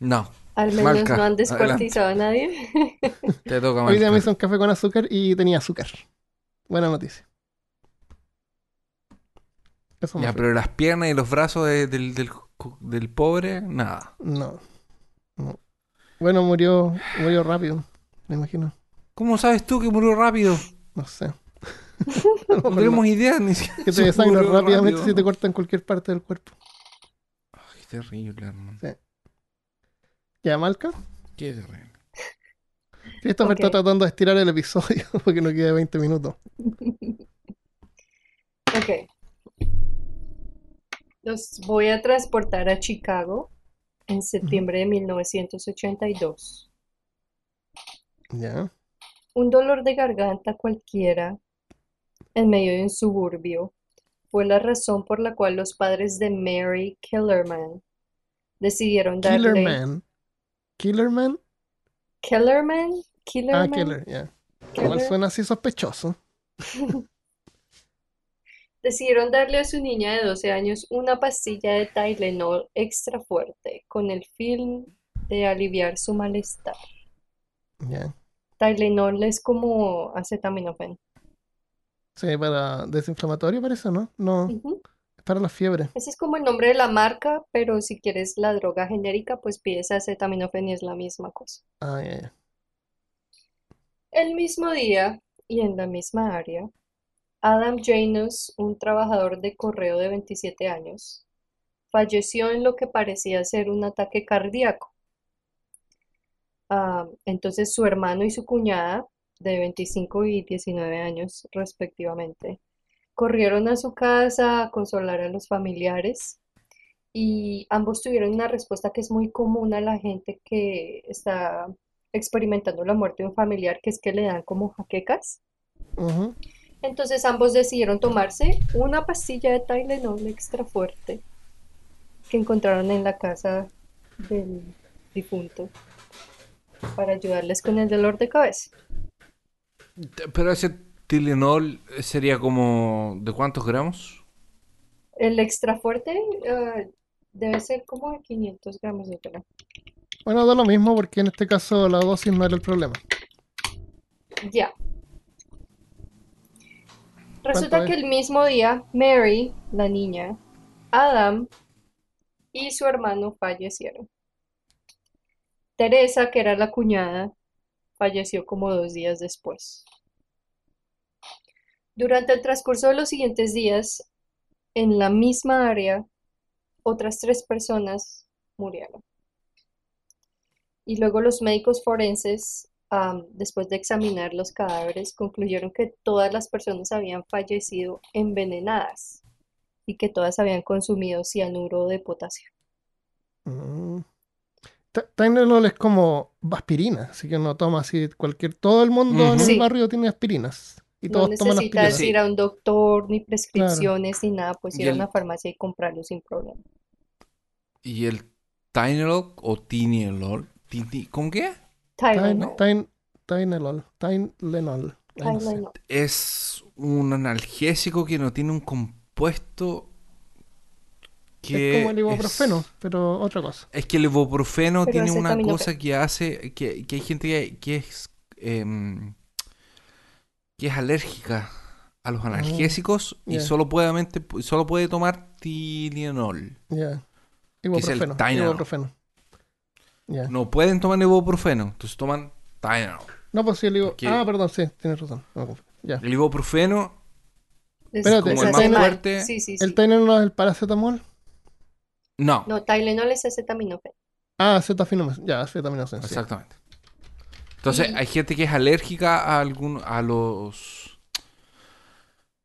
No, Al menos no han descuartizado a nadie. te toca Hoy día me hice un café con azúcar y tenía azúcar. Buena noticia. Eso es Ya, pero las piernas y los brazos de- del, del, del pobre, nada. No, no. Bueno, murió, murió rápido, me imagino. ¿Cómo sabes tú que murió rápido? No sé. No tenemos idea ni siquiera. Que si te desangra murió rápidamente rápido. si te cortan cualquier parte del cuerpo. Ay, qué terrible, hermano. ¿Ya, Malca? Qué terrible. Christopher Ok. está tratando de estirar el episodio porque no queda 20 minutos. Ok. Los voy a transportar a Chicago en septiembre de 1982. Ya. Un dolor de garganta cualquiera en medio de un suburbio fue la razón por la cual los padres de Mary Killerman decidieron darle Killerman. Killerman. Kellerman, Ah, Killerman, Killer, ya. Igual Keller- suena así sospechoso. decidieron darle a su niña de 12 años una pastilla de Tylenol extra fuerte con el fin de aliviar su malestar. Ya. Tylenol es como acetaminofén. Sí, para desinflamatorio parece, ¿no? No, es para la fiebre. Ese es como el nombre de la marca, pero si quieres la droga genérica, pues pides acetaminofén y es la misma cosa. Ah, ya, ya. El mismo día y en la misma área, Adam Janus, un trabajador de correo de 27 años, falleció en lo que parecía ser un ataque cardíaco. Ah, entonces su hermano y su cuñada, de 25 y 19 años respectivamente, corrieron a su casa a consolar a los familiares y ambos tuvieron una respuesta que es muy común a la gente que está experimentando la muerte de un familiar, que es que le dan como jaquecas. Entonces ambos decidieron tomarse una pastilla de Tylenol extra fuerte que encontraron en la casa del difunto para ayudarles con el dolor de cabeza. Pero ese Tylenol sería como... ¿De cuántos gramos? El extra fuerte eh, debe ser como de 500 gramos de tela. Bueno, da lo mismo porque en este caso la dosis no era el problema. Ya. Resulta ¿Cuánto que el mismo día, Mary, la niña, Adam y su hermano fallecieron. Teresa, que era la cuñada, falleció como dos días después. Durante el transcurso de los siguientes días, en la misma área, otras tres personas murieron. Y luego los médicos forenses, después de examinar los cadáveres, concluyeron que todas las personas habían fallecido envenenadas y que todas habían consumido cianuro de potasio. Mm. Ty- Tylenol es como aspirina, así que no toma así cualquier... Todo el mundo en el barrio tiene aspirinas. Y No todos toman necesitas ir a un doctor, ni prescripciones, ni nada, pues ir a una farmacia y comprarlo sin problema. Y el Tylenol o Tylenol. Tini- ¿Cómo que? Tylenol. Tylen- Tylenol. Es un analgésico que no tiene un compuesto que Es como el ibuprofeno, pero otra cosa. Es que el ibuprofeno Pero tiene una cosa que hace que, que hay gente que, que es em, que es alérgica a los analgésicos y Ah, solo puede, solo puede tomar Tylenol. Ya. es el Ibuprofeno. Ibuprofeno. No. No pueden tomar ibuprofeno, entonces toman Tylenol. pues sí, el ibu- Porque- Ah, perdón, sí, tienes razón. No. Ya. El ibuprofeno Les- Espérate, les el fuerte- Sí, sí, sí. ¿El Tylenol es el paracetamol? no, No, Tylenol es acetaminofén. Ah, acetaminofén. Ya, acetaminofén. sí. exactamente. Entonces Y- hay gente que es alérgica a algún a los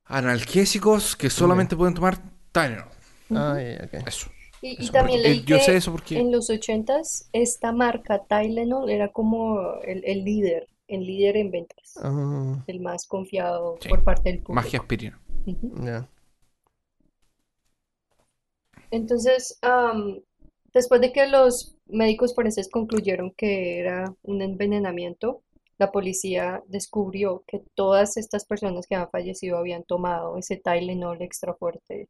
analgésicos que solamente pueden tomar Tylenol. Ah, ya, ya, ok. Eso. Y, también porque- leí eh, yo que sé eso porque en los ochentas esta marca Tylenol era como el, el líder, el líder en ventas, Ah, el más confiado Sí. por parte del público. que aspirina. Entonces, am, después de que los médicos forenses concluyeron que era un envenenamiento, la policía descubrió que todas estas personas que habían fallecido habían tomado ese Tylenol extra fuerte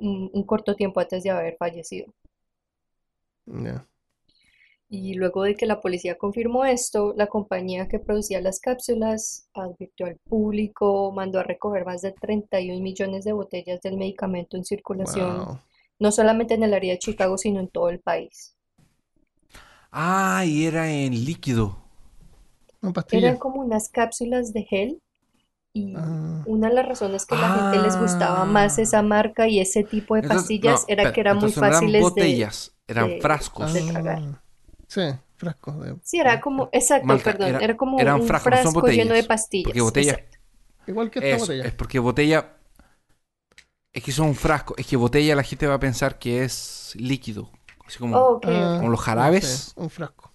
un, un corto tiempo antes de haber fallecido. Y luego de que la policía confirmó esto, la compañía que producía las cápsulas advirtió al público, mandó a recoger más de 31 millones de botellas del medicamento en circulación, Wow. no solamente en el área de Chicago, sino en todo el país. Ah, y era en líquido. Una. Eran como unas cápsulas de gel y Ah, una de las razones que la gente les gustaba más Ah. esa marca y ese tipo de Entonces- pastillas no, era que eran muy eran fáciles de... botellas, eran de- frascos. de tragar. ah, sí, frascos de. Sí, era como, exacto, Malta, perdón, era- era como eran un frascos, frasco lleno de pastillas. porque botella- exacto. Igual que esta Eso, botella. es porque botella. Es que son un frasco. Es que botella la gente va a pensar que es líquido. Así como, Oh, como los jarabes. un frasco.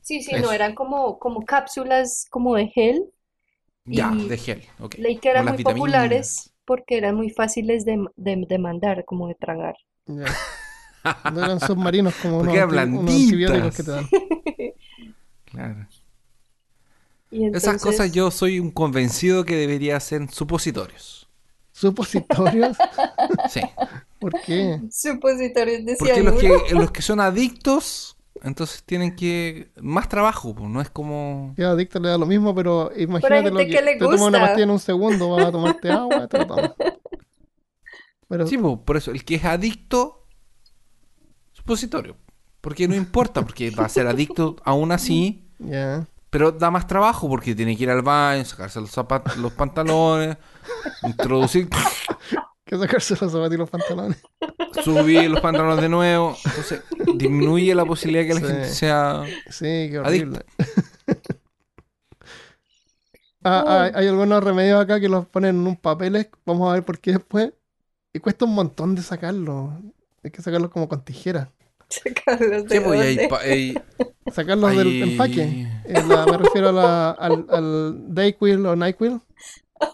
Sí, sí, Eso. no, eran como, como cápsulas como de gel. Ya, y de gel. ok. Leí que eran muy vitaminas. populares porque eran muy fáciles de, de, de mandar, como de tragar. Ya. No eran submarinos como Porque unos, unos antibióticos que te dan. Claro. Y Esas entonces, cosas yo soy un convencido que debería ser supositorios. ¿Supositorios? Sí. ¿Por qué? Supositorios de Porque los que, los que son adictos, entonces tienen que. Más trabajo, pues no es como. Adicto le da lo mismo, pero imagínate lo que que le te tomas una gusta. pastilla en un segundo, vas a tomarte agua, te lo tomas. Pero Sí, pues, por eso, el que es adicto, supositorio. Porque no importa, porque va a ser adicto aún así, ya. pero da más trabajo porque tiene que ir al baño, sacarse los zapatos, los pantalones, introducir, Que sacarse los zapatos y los pantalones. Subir los pantalones de nuevo. Entonces, disminuye la posibilidad de que la Sí. gente sea. Sí, qué horrible. Ah, ah, hay algunos remedios acá que los ponen en un papel. Vamos a ver por qué después. Y cuesta un montón de sacarlos. Hay que sacarlos como con tijeras. Sacarlos de Sí, pues, hay hay- Sacarlos del empaque. Eh, la- me refiero a la- al, al Dayquil o NyQuil.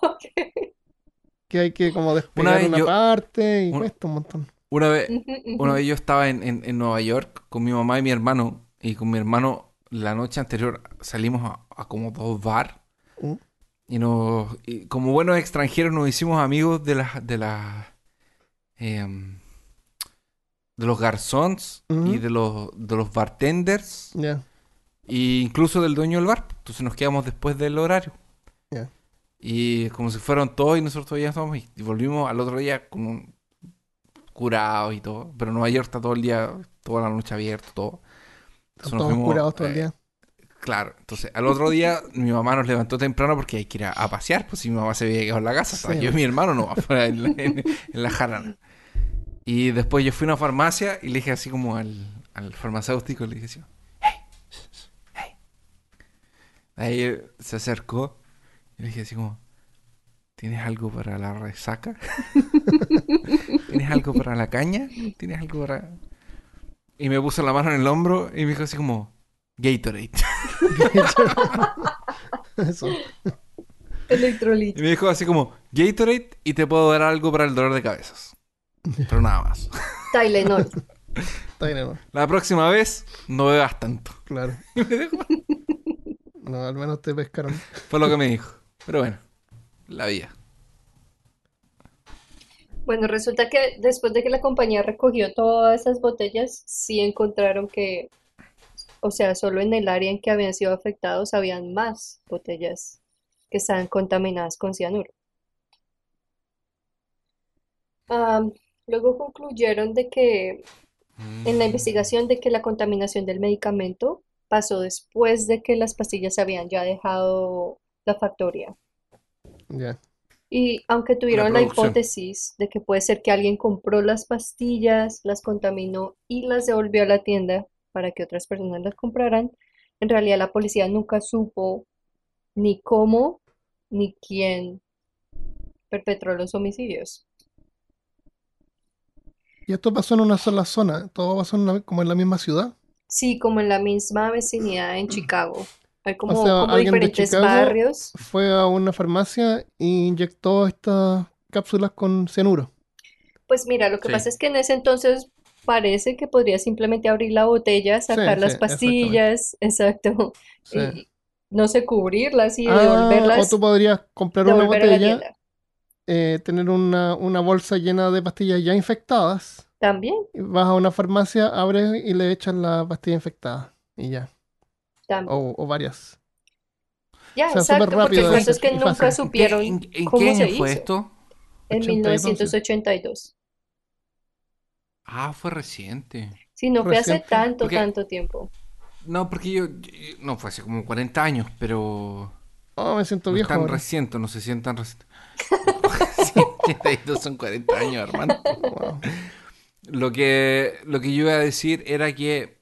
Ok. Que hay que como despegar una, yo- parte y un- cuesta un montón. Una vez, una vez yo estaba en, en- en Nueva York con mi mamá y mi hermano. Y con mi hermano la noche anterior salimos a, a como dos bar. Mm. Y, nos, y como buenos extranjeros nos hicimos amigos de las de las em, de los garzons y de los de los bartenders Ya. e incluso del dueño del bar. Entonces nos quedamos después del horario. Y como se fueron todos y nosotros todavía estábamos y y volvimos al otro día con un curados y todo. Pero Nueva York está todo el día, toda la noche abierto, todo. Entonces Están nos todos fuimos, curados todo el eh, día. Claro, entonces al otro día mi mamá nos levantó temprano porque hay que ir a, a pasear, pues si mi mamá se había quedado en la casa, Sí. yo y mi hermano no, afuera en, la- en- en la jarana. Y después yo fui a una farmacia y le dije así como al, al farmacéutico, le dije así, hey, hey. Ahí se acercó y le dije así como, ¿tienes algo para la resaca? ¿Tienes algo para la caña? ¿Tienes algo para...? Y me puso la mano en el hombro y me dijo así como, Gatorade. Eso. Electrolito. Y me dijo así como, Gatorade y te puedo dar algo para el dolor de cabezas. Pero nada más. Tylenol. ¿no? La próxima vez no bebas tanto. Claro. Y me dejó. No, al menos te pescaron. Fue lo que me dijo. Pero bueno, la vida. Bueno, resulta que después de que la compañía recogió todas esas botellas, sí encontraron que, o sea, solo en el área en que habían sido afectados habían más botellas que estaban contaminadas con cianuro. Luego concluyeron de que en la investigación de que la contaminación del medicamento pasó después de que las pastillas habían ya dejado la factoría. Y aunque tuvieron la hipótesis de que puede ser que alguien compró las pastillas, las contaminó y las devolvió a la tienda para que otras personas las compraran, en realidad la policía nunca supo ni cómo ni quién perpetró los homicidios. Y esto pasó en una sola zona. Todo pasó en la- como en la misma ciudad. Sí, como en la misma vecinidad en Chicago. Hay como, sea, diferentes barrios. Fue a una farmacia e inyectó estas cápsulas con cianuro. Pues mira, lo que Sí. pasa es que en ese entonces parece que podría simplemente abrir la botella, sacar sí, las pastillas, exacto, y no sé, cubrirlas y Ah, o devolverlas, tú podrías comprar una botella, eh, tener una, una bolsa llena de pastillas ya infectadas. También, Vas a una farmacia, abres y le echas la pastilla infectada. Y ya. También. O, o varias. Ya, o sea, exacto, porque rápido el caso eso, es que nunca fácil. ¿En qué- supieron ¿En, en cómo qué se fue hizo. esto? en 82, 1982. Ah, fue reciente. Sí, no fue hace tanto, Porque- tanto tiempo. No, porque yo, yo- No, fue hace como 40 años, pero... Oh, me siento No viejo tan ahora. reciente, no se sientan recientes. Sí, 82 son 40 años, hermano. Wow. Lo que, lo que yo iba a decir era que...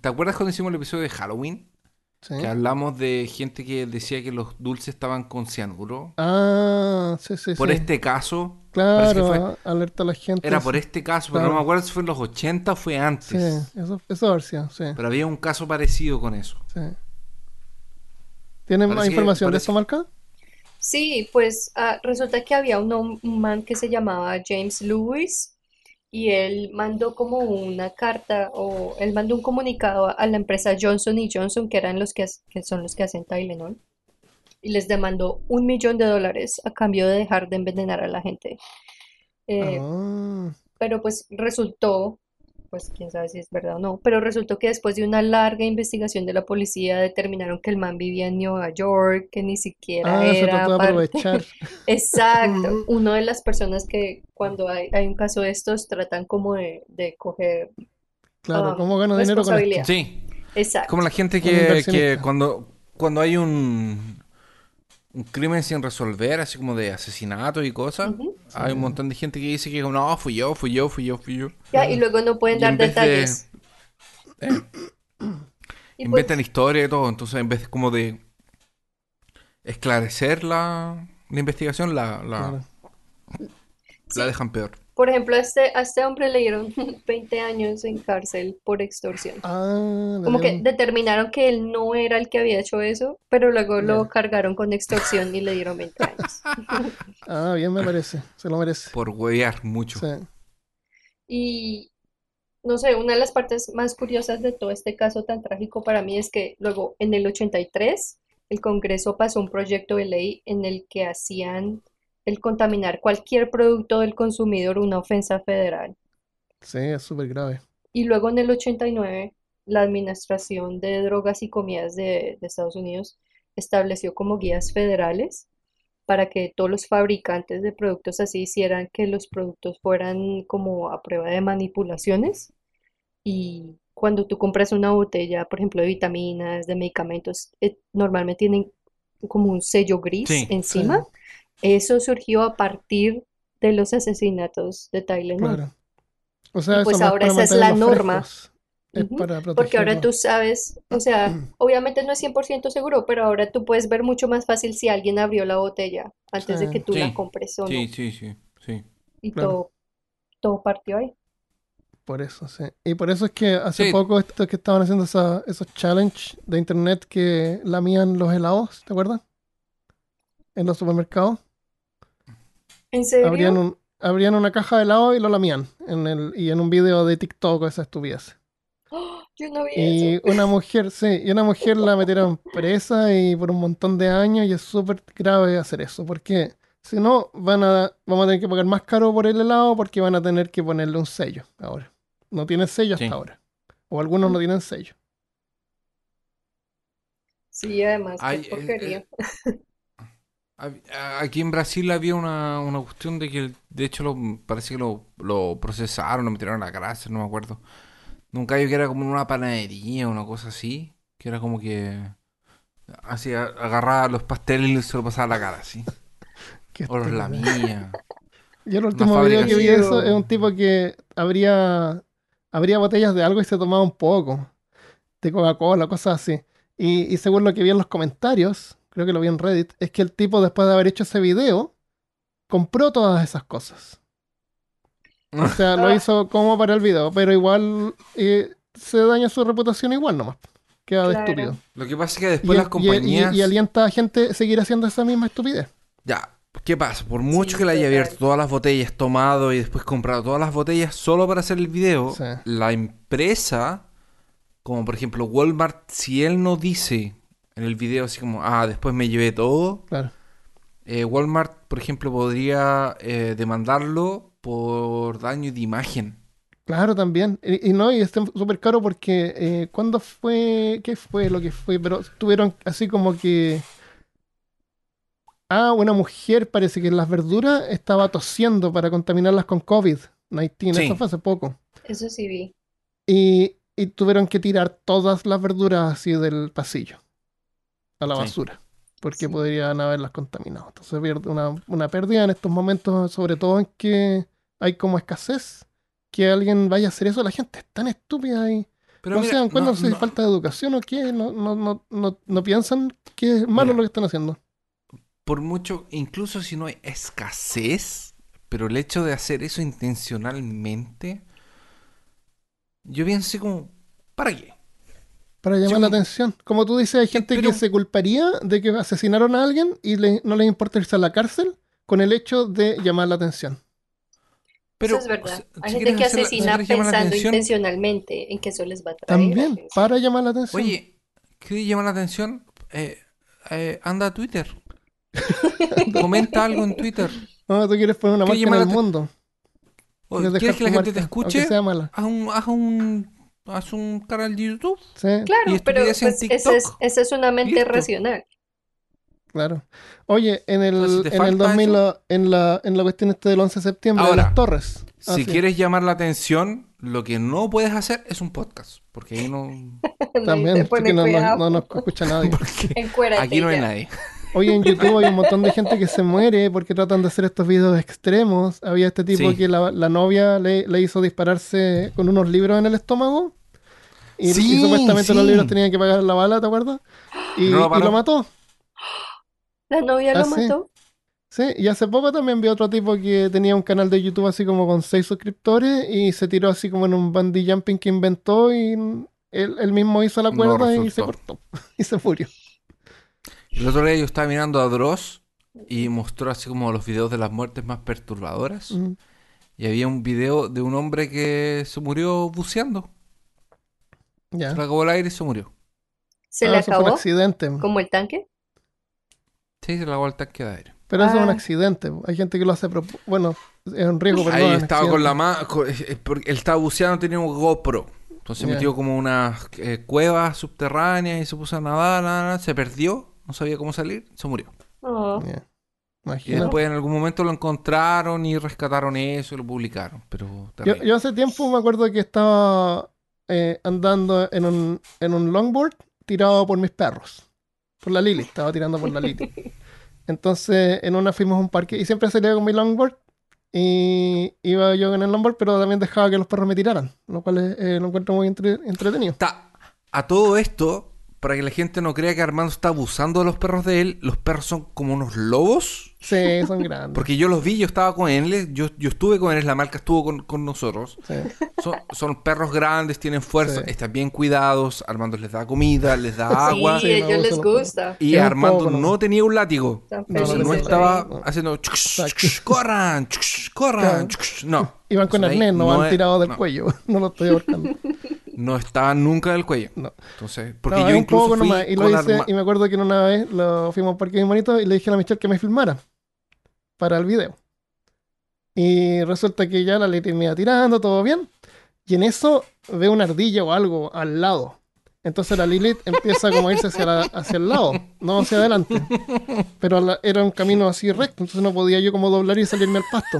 ¿Te acuerdas cuando hicimos el episodio de Halloween? Sí. Que hablamos de gente que decía que los dulces estaban con cianuro. Ah, sí, sí, Por sí. este caso, Claro, fue- alerta a la gente. era por este caso, pero no me acuerdo si fue en los 80 o fue antes. Sí, eso, eso versión, sí, Pero había un caso parecido con eso. sí. ¿Tienen más que- información de esto, Marca? Sí, pues ah, resulta que había un, un man que se llamaba James Lewis y él mandó como una carta o él mandó un comunicado a, la empresa Johnson y Johnson, que eran los que son los que hacen Tylenol, y les demandó un millón de dólares a cambio de dejar de envenenar a la gente. Eh, Ah, pero pues resultó, pues quién sabe si es verdad o no, pero resultó que después de una larga investigación de la policía determinaron que el man vivía en Nueva York, que ni siquiera ah, se era trató de parte- aprovechar. Exacto, una de las personas que cuando hay, hay un caso de estos tratan como de, de coger, Claro, Ah, ¿cómo gano dinero con esto? Sí, exacto, como la gente que, que cuando, cuando hay un, un crimen sin resolver, así como de asesinato y cosas, hay un montón de gente que dice que no, fui yo, fui yo, fui yo, fui yo. Ya, y luego no pueden Y dar vez de- detalles. Eh, Y pues, inventan historia y todo, entonces en vez como de esclarecer la, la investigación, la, la, Claro. la dejan peor. Por ejemplo, a este, a este hombre le dieron 20 años en cárcel por extorsión. Ah, Como que determinaron que él no era el que había hecho eso, pero luego lo cargaron con extorsión y le dieron 20 años. Ah, bien me parece. Se lo merece. Por huevear mucho. Sí. Y no sé, una de las partes más curiosas de todo este caso tan trágico para mí es que luego en el 83 el Congreso pasó un proyecto de ley en el que hacían el contaminar cualquier producto del consumidor una ofensa federal. Sí, es súper grave. Y luego en el 89 la Administración de Drogas y Comidas de, de Estados Unidos estableció como guías federales para que todos los fabricantes de productos así hicieran que los productos fueran como a prueba de manipulaciones. Y cuando tú compras una botella, por ejemplo, de vitaminas, de medicamentos, eh, normalmente tienen como un sello gris Sí, encima. Eso surgió a partir de los asesinatos de Tylenol. Claro. O sea, pues ahora para esa es la norma. frescos, Es Ujú, para Porque ahora tú sabes, o sea, obviamente no es 100% seguro, pero ahora tú puedes ver mucho más fácil si alguien abrió la botella antes de que tú la Sí, compres o no. Sí, sí, sí, sí. Y Claro. todo, todo partió ahí. Por eso, sí. Y por eso es que hace Sí. poco estos que estaban haciendo esa- esos challenge de internet que lamían los helados, ¿te acuerdas? En los supermercados. ¿En serio? Abrían, un, abrían una caja de helado y lo lamían. En el, y en un video de TikTok esa estupidez. ¡Oh! Yo no vi Y eso. una mujer, sí, y una mujer la metieron presa y por un montón de años y es súper grave hacer eso, porque si no, van a, vamos a tener que pagar más caro por el helado porque van a tener que ponerle un sello ahora. No tiene sello hasta Sí. ahora. O algunos no tienen sello. Sí, además, qué Ay, eh, porquería. eh, Aquí en Brasil había una, una cuestión de que, de hecho, lo, parece que lo, lo procesaron, lo metieron a la cárcel, no me acuerdo. Nunca yo que era como en una panadería, una cosa así, que era como que así agarraba los pasteles y se lo pasaba a la cara, así. O los lamía. Yo el último video que vi eso es un tipo que abría, abría botellas de algo y se tomaba un poco. De Coca-Cola, cosas así. Y, y según lo que vi en los comentarios, creo que lo vi en Reddit, es que el tipo después de haber hecho ese video, compró todas esas cosas. O sea, lo Ah. hizo como para el video, pero igual eh, se daña su reputación igual nomás. Queda de Claro. estúpido. Lo que pasa es que Y, después las y- compañías... y- y alienta a gente a seguir haciendo esa misma estupidez. Ya, ¿qué pasa? Por mucho Sí, que le haya abierto todas las botellas, tomado y después comprado todas las botellas solo para hacer el video, Sí. la empresa, como por ejemplo Walmart, si él no dice en el video así como, ah, después me llevé todo, Claro. eh, Walmart, por ejemplo, podría eh, demandarlo por daño de imagen. Claro, también. Y, y no, y está súper caro porque eh, ¿cuándo fue? ¿Qué fue lo que fue? Pero tuvieron así como que... Ah, una mujer parece que en las verduras estaba tosiendo para contaminarlas con COVID-19. Sí. Eso fue hace poco. Eso sí vi. Y, y tuvieron que tirar todas las verduras así del pasillo a la Sí. basura. Porque podrían haberlas contaminado. Entonces pierde una, una pérdida en estos momentos, sobre todo en que hay como escasez. Que alguien vaya a hacer eso, la gente es tan estúpida y Pero no mira, se dan cuenta no- si no- falta de educación o qué, no, no, no, no, no piensan que es malo Mira. lo que están haciendo. por mucho, incluso si no hay escasez, pero el hecho de hacer eso intencionalmente, yo pienso como, ¿para qué? Para llamar Sí, la atención. Como tú dices, hay gente pero- que se culparía de que asesinaron a alguien y le- no les importa irse a la cárcel con el hecho de llamar la atención. Pero, Eso es verdad. Hay si gente que hacer asesina pensando atención, intencionalmente en que eso les va a traer También, para llamar la atención. Oye, ¿quieres llamar la atención? Eh, eh, anda a Twitter. Comenta algo en Twitter. No, tú quieres poner una ¿Quieres marca en el mundo. O, Quieres ¿Quieres que la gente te marca, escuche? sea mala. Haz un, haz un, haz un canal de YouTube. Sí, Claro, Y pero en pues, esa es, esa es una mente Listo. racional. claro. Oye, en el, Entonces, en el falta 2000, eso- en la, en la cuestión este del 11 de septiembre Ahora, de las torres. Ah, Si sí. quieres llamar la atención, lo que no puedes hacer es un podcast. Porque ahí no. También, porque no, no- no nos escucha nadie. Aquí no hay nadie. Oye, en YouTube hay un montón de gente que se muere porque tratan de hacer estos videos extremos. Había este tipo Sí. que la, la novia le, le hizo dispararse con unos libros en el estómago. Y, y Sí, supuestamente los libros tenían que pagar la bala, ¿te acuerdas? Y, No lo y paró. lo mató. La novia Ah, lo sí. mató. Sí, y hace poco también vi otro tipo que tenía un canal de YouTube así como con seis suscriptores y se tiró así como en un bungee jumping que inventó y él, él mismo hizo la No cuerda y se cortó y se murió. El otro día yo estaba mirando a Dross y mostró así como los videos de las muertes más perturbadoras. Mm. Y había un video de un hombre que se murió buceando. Ya. Se le acabó el aire y se murió. ¿Se Ah, le eso fue un acabó? accidente. ¿Como el tanque? Sí, se le acabó el tanque de aire. Pero eso es un Ah. accidente. Hay gente que lo hace. Bueno, es un riesgo, perdón. Ahí estaba con la mano. Él estaba buceando, tenía un GoPro. Entonces Ya. metió como unas eh, cuevas subterráneas y se puso a nadar, nadar, nadar, se perdió, no sabía cómo salir, se murió. Oh. Y después en algún momento lo encontraron y rescataron eso y lo publicaron. Pero Yo, hace tiempo me acuerdo que estaba eh, andando en un, en un longboard tirado por mis perros. Por la Lili, estaba tirando por la Lili. Entonces, en una fuimos a un parque y siempre salía con mi longboard. Y iba yo en el longboard, pero también dejaba que los perros me tiraran, lo cual eh, lo encuentro muy entre- entretenido. Está a todo esto, para que la gente no crea que Armando está abusando de los perros de él, los perros son como unos lobos. Sí, son grandes. Porque yo los vi, yo estaba con él, yo, yo estuve con él, la marca estuvo con, con nosotros. Sí. Son, son perros grandes, tienen fuerza, Sí. están bien cuidados. Armando les da comida, les da agua. sí, Sí, ellos les gusta. Y Armando poco, ¿no? no tenía un látigo. No, no Entonces no felices estaba haciendo corran, chuc, corran, Claro. chuc, no. Iban con Entonces arnés, no van tirados del no, cuello. No lo estoy ahorcando. No estaban nunca del cuello. No. Entonces, porque No, yo incluso fui nomás, y lo hice, arma- y me acuerdo que una vez lo fuimos a un parque bien bonito y le dije a la Michelle que me filmara para el video. Y resulta que ya la Leti me iba tirando, todo bien. Y en eso veo una ardilla o algo al lado. Entonces la Lilith empieza como a irse hacia, la- hacia el lado, no hacia adelante. Pero la- era un camino así recto, entonces no podía yo como doblar y salirme al pasto.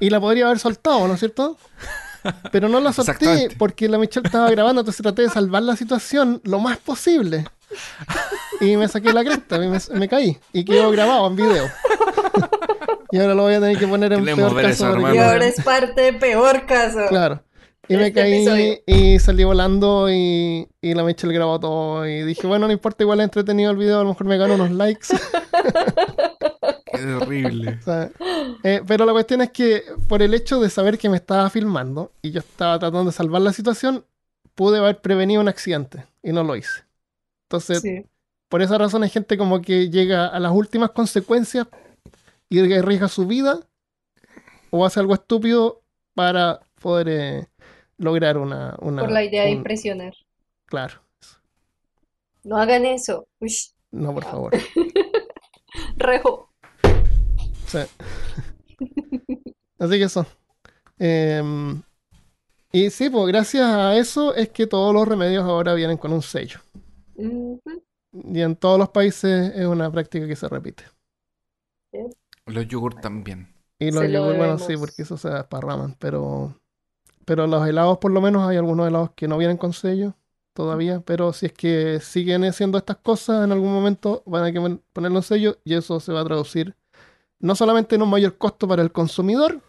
Y la podría haber soltado, ¿no es cierto? Pero no la solté porque la Michelle estaba grabando, entonces traté de salvar la situación lo más posible. Y me saqué la cresta, me, me caí. Y quedó grabado en video. Y ahora lo voy a tener que poner en peor caso. eso, porque-. Y ahora es parte de peor caso. Claro. Y me este caí episodio. y salí volando y, y la Michelle grabó todo. Y dije, bueno, no importa, igual es entretenido el video, a lo mejor me gano unos likes. Qué terrible. O sea, eh, pero la cuestión es que por el hecho de saber que me estaba filmando y yo estaba tratando de salvar la situación, pude haber prevenido un accidente y no lo hice. Entonces, Sí. por esa razón hay gente como que llega a las últimas consecuencias y arriesga su vida o hace algo estúpido para poder eh, lograr una, una- Por la idea de impresionar. Claro, No hagan eso. No, por favor. rejo. Sí. Así que eso. Em, y sí, pues gracias a eso es que todos los remedios ahora vienen con un sello. Y en todos los países es una práctica que se repite. Los yogur también. Y los lo yogur, bueno, sí, porque eso se desparraman. Pero, pero los helados, por lo menos, hay algunos helados que no vienen con sello todavía. Pero si es que siguen haciendo estas cosas, en algún momento van a que pon- ponerle un sello y eso se va a traducir no solamente en un mayor costo para el consumidor,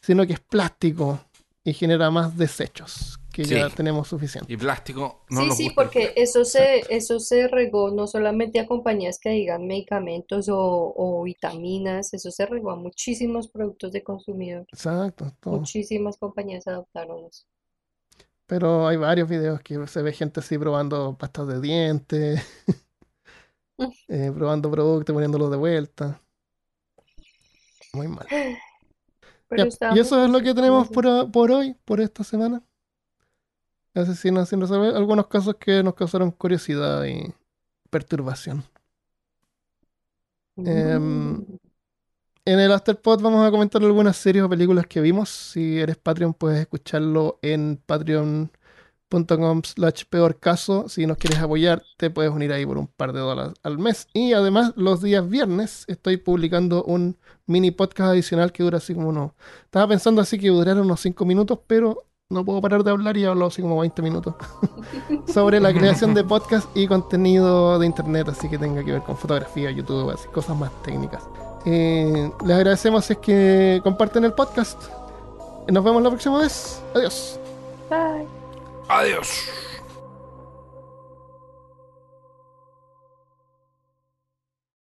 sino que es plástico y genera más desechos, que ya tenemos suficiente. Y plástico no Sí, nos sí, porque eso se, eso se regó no solamente a compañías que digan medicamentos o, o vitaminas, eso se regó a muchísimos productos de consumidor. Exacto. todo. Muchísimas compañías adoptaron eso. Pero hay varios videos que se ve gente así probando pastas de dientes, eh, probando productos, poniéndolos de vuelta. Muy mal. Pero Ya, estábamos y eso es lo que tenemos por, por hoy, por esta semana. Asesinos sin resolver. Algunos casos que nos causaron curiosidad y perturbación. Em, Mm. En el Afterpod vamos a comentar algunas series o películas que vimos. Si eres Patreon, puedes escucharlo en patreon.com slash peor caso. Si nos quieres apoyar, te puedes unir ahí por un par de dólares al mes. Y además, los días viernes estoy publicando un mini podcast adicional que dura así como unos... Estaba pensando así que durara unos 5 minutos, pero no puedo parar de hablar y hablo así como 20 minutos. Sobre la creación de podcast y contenido de internet, así que tenga que ver con fotografía, YouTube, así, cosas más técnicas. Eh, les agradecemos si es que comparten el podcast. Nos vemos la próxima vez. Adiós. Bye. Adiós.